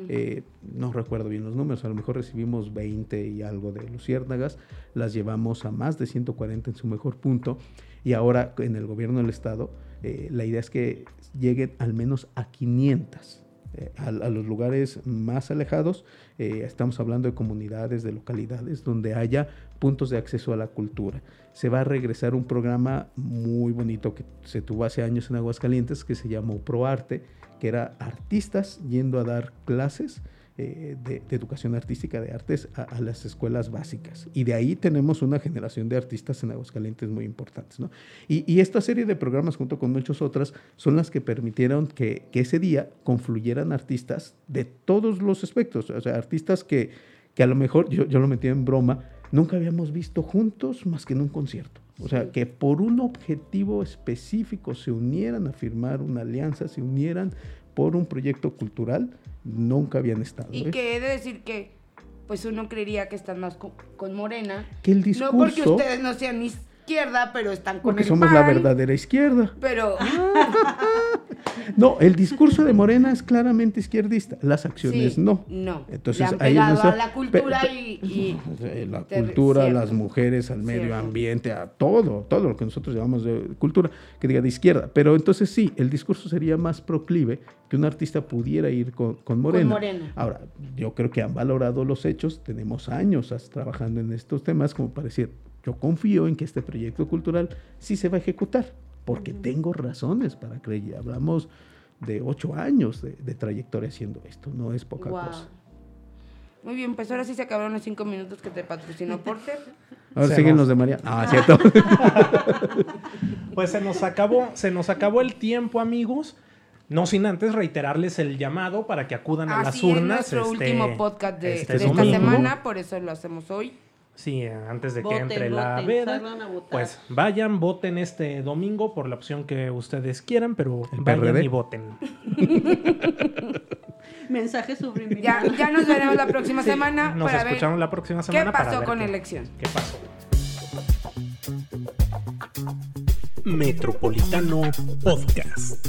Eh, no recuerdo bien los números, a lo mejor recibimos 20 y algo de luciérnagas, las llevamos a más de 140 en su mejor punto y ahora en el gobierno del estado eh, la idea es que lleguen al menos a 500. Eh, a, los lugares más alejados, estamos hablando de comunidades, de localidades donde haya puntos de acceso a la cultura. Se va a regresar un programa muy bonito que se tuvo hace años en Aguascalientes que se llamó ProArte, que era artistas yendo a dar clases eh, de, educación artística, de artes, a, las escuelas básicas. Y de ahí tenemos una generación de artistas en Aguascalientes muy importantes. ¿no? Y, esta serie de programas, junto con muchas otras, son las que permitieron que, ese día confluyeran artistas de todos los aspectos. O sea, artistas que, que a lo mejor, yo, yo lo metí en broma, nunca habíamos visto juntos más que en un concierto. O sea, que por un objetivo específico se unieran a firmar una alianza, se unieran por un proyecto cultural, nunca habían estado. Y ¿eh? que he de decir que, pues uno creería que están más con, Morena. Que el discurso... No porque ustedes no sean ni izquierda, pero están con Porque somos la verdadera izquierda. Pero... no, el discurso de Morena es claramente izquierdista, las acciones no. No. Entonces, ahí a la cultura y, La cultura, las mujeres, al medio ambiente, a todo, todo lo que nosotros llamamos de cultura, que diga de izquierda. Pero entonces sí, el discurso sería más proclive que un artista pudiera ir con, Morena. Ahora, yo creo que han valorado los hechos, tenemos años trabajando en estos temas como para decir, yo confío en que este proyecto cultural sí se va a ejecutar, porque tengo razones para creer. Hablamos de ocho años de, trayectoria haciendo esto, no es poca cosa. Muy bien, pues ahora sí se acabaron los cinco minutos que te patrocinó Porter. Ahora siguen los de María. Ah, cierto. pues se nos acabó, se nos acabó el tiempo, amigos. No sin antes reiterarles el llamado para que acudan a las urnas. Es nuestro este, último podcast de, este de esta semana, por eso lo hacemos hoy. Sí, antes de que entre la veda, pues vayan, voten este domingo por la opción que ustedes quieran, pero vayan y voten. Mensaje subliminal. Ya, ya nos veremos la próxima semana. Nos escuchamos la próxima semana. ¿Qué pasó con elección? ¿Qué pasó? Metropolitano Podcast.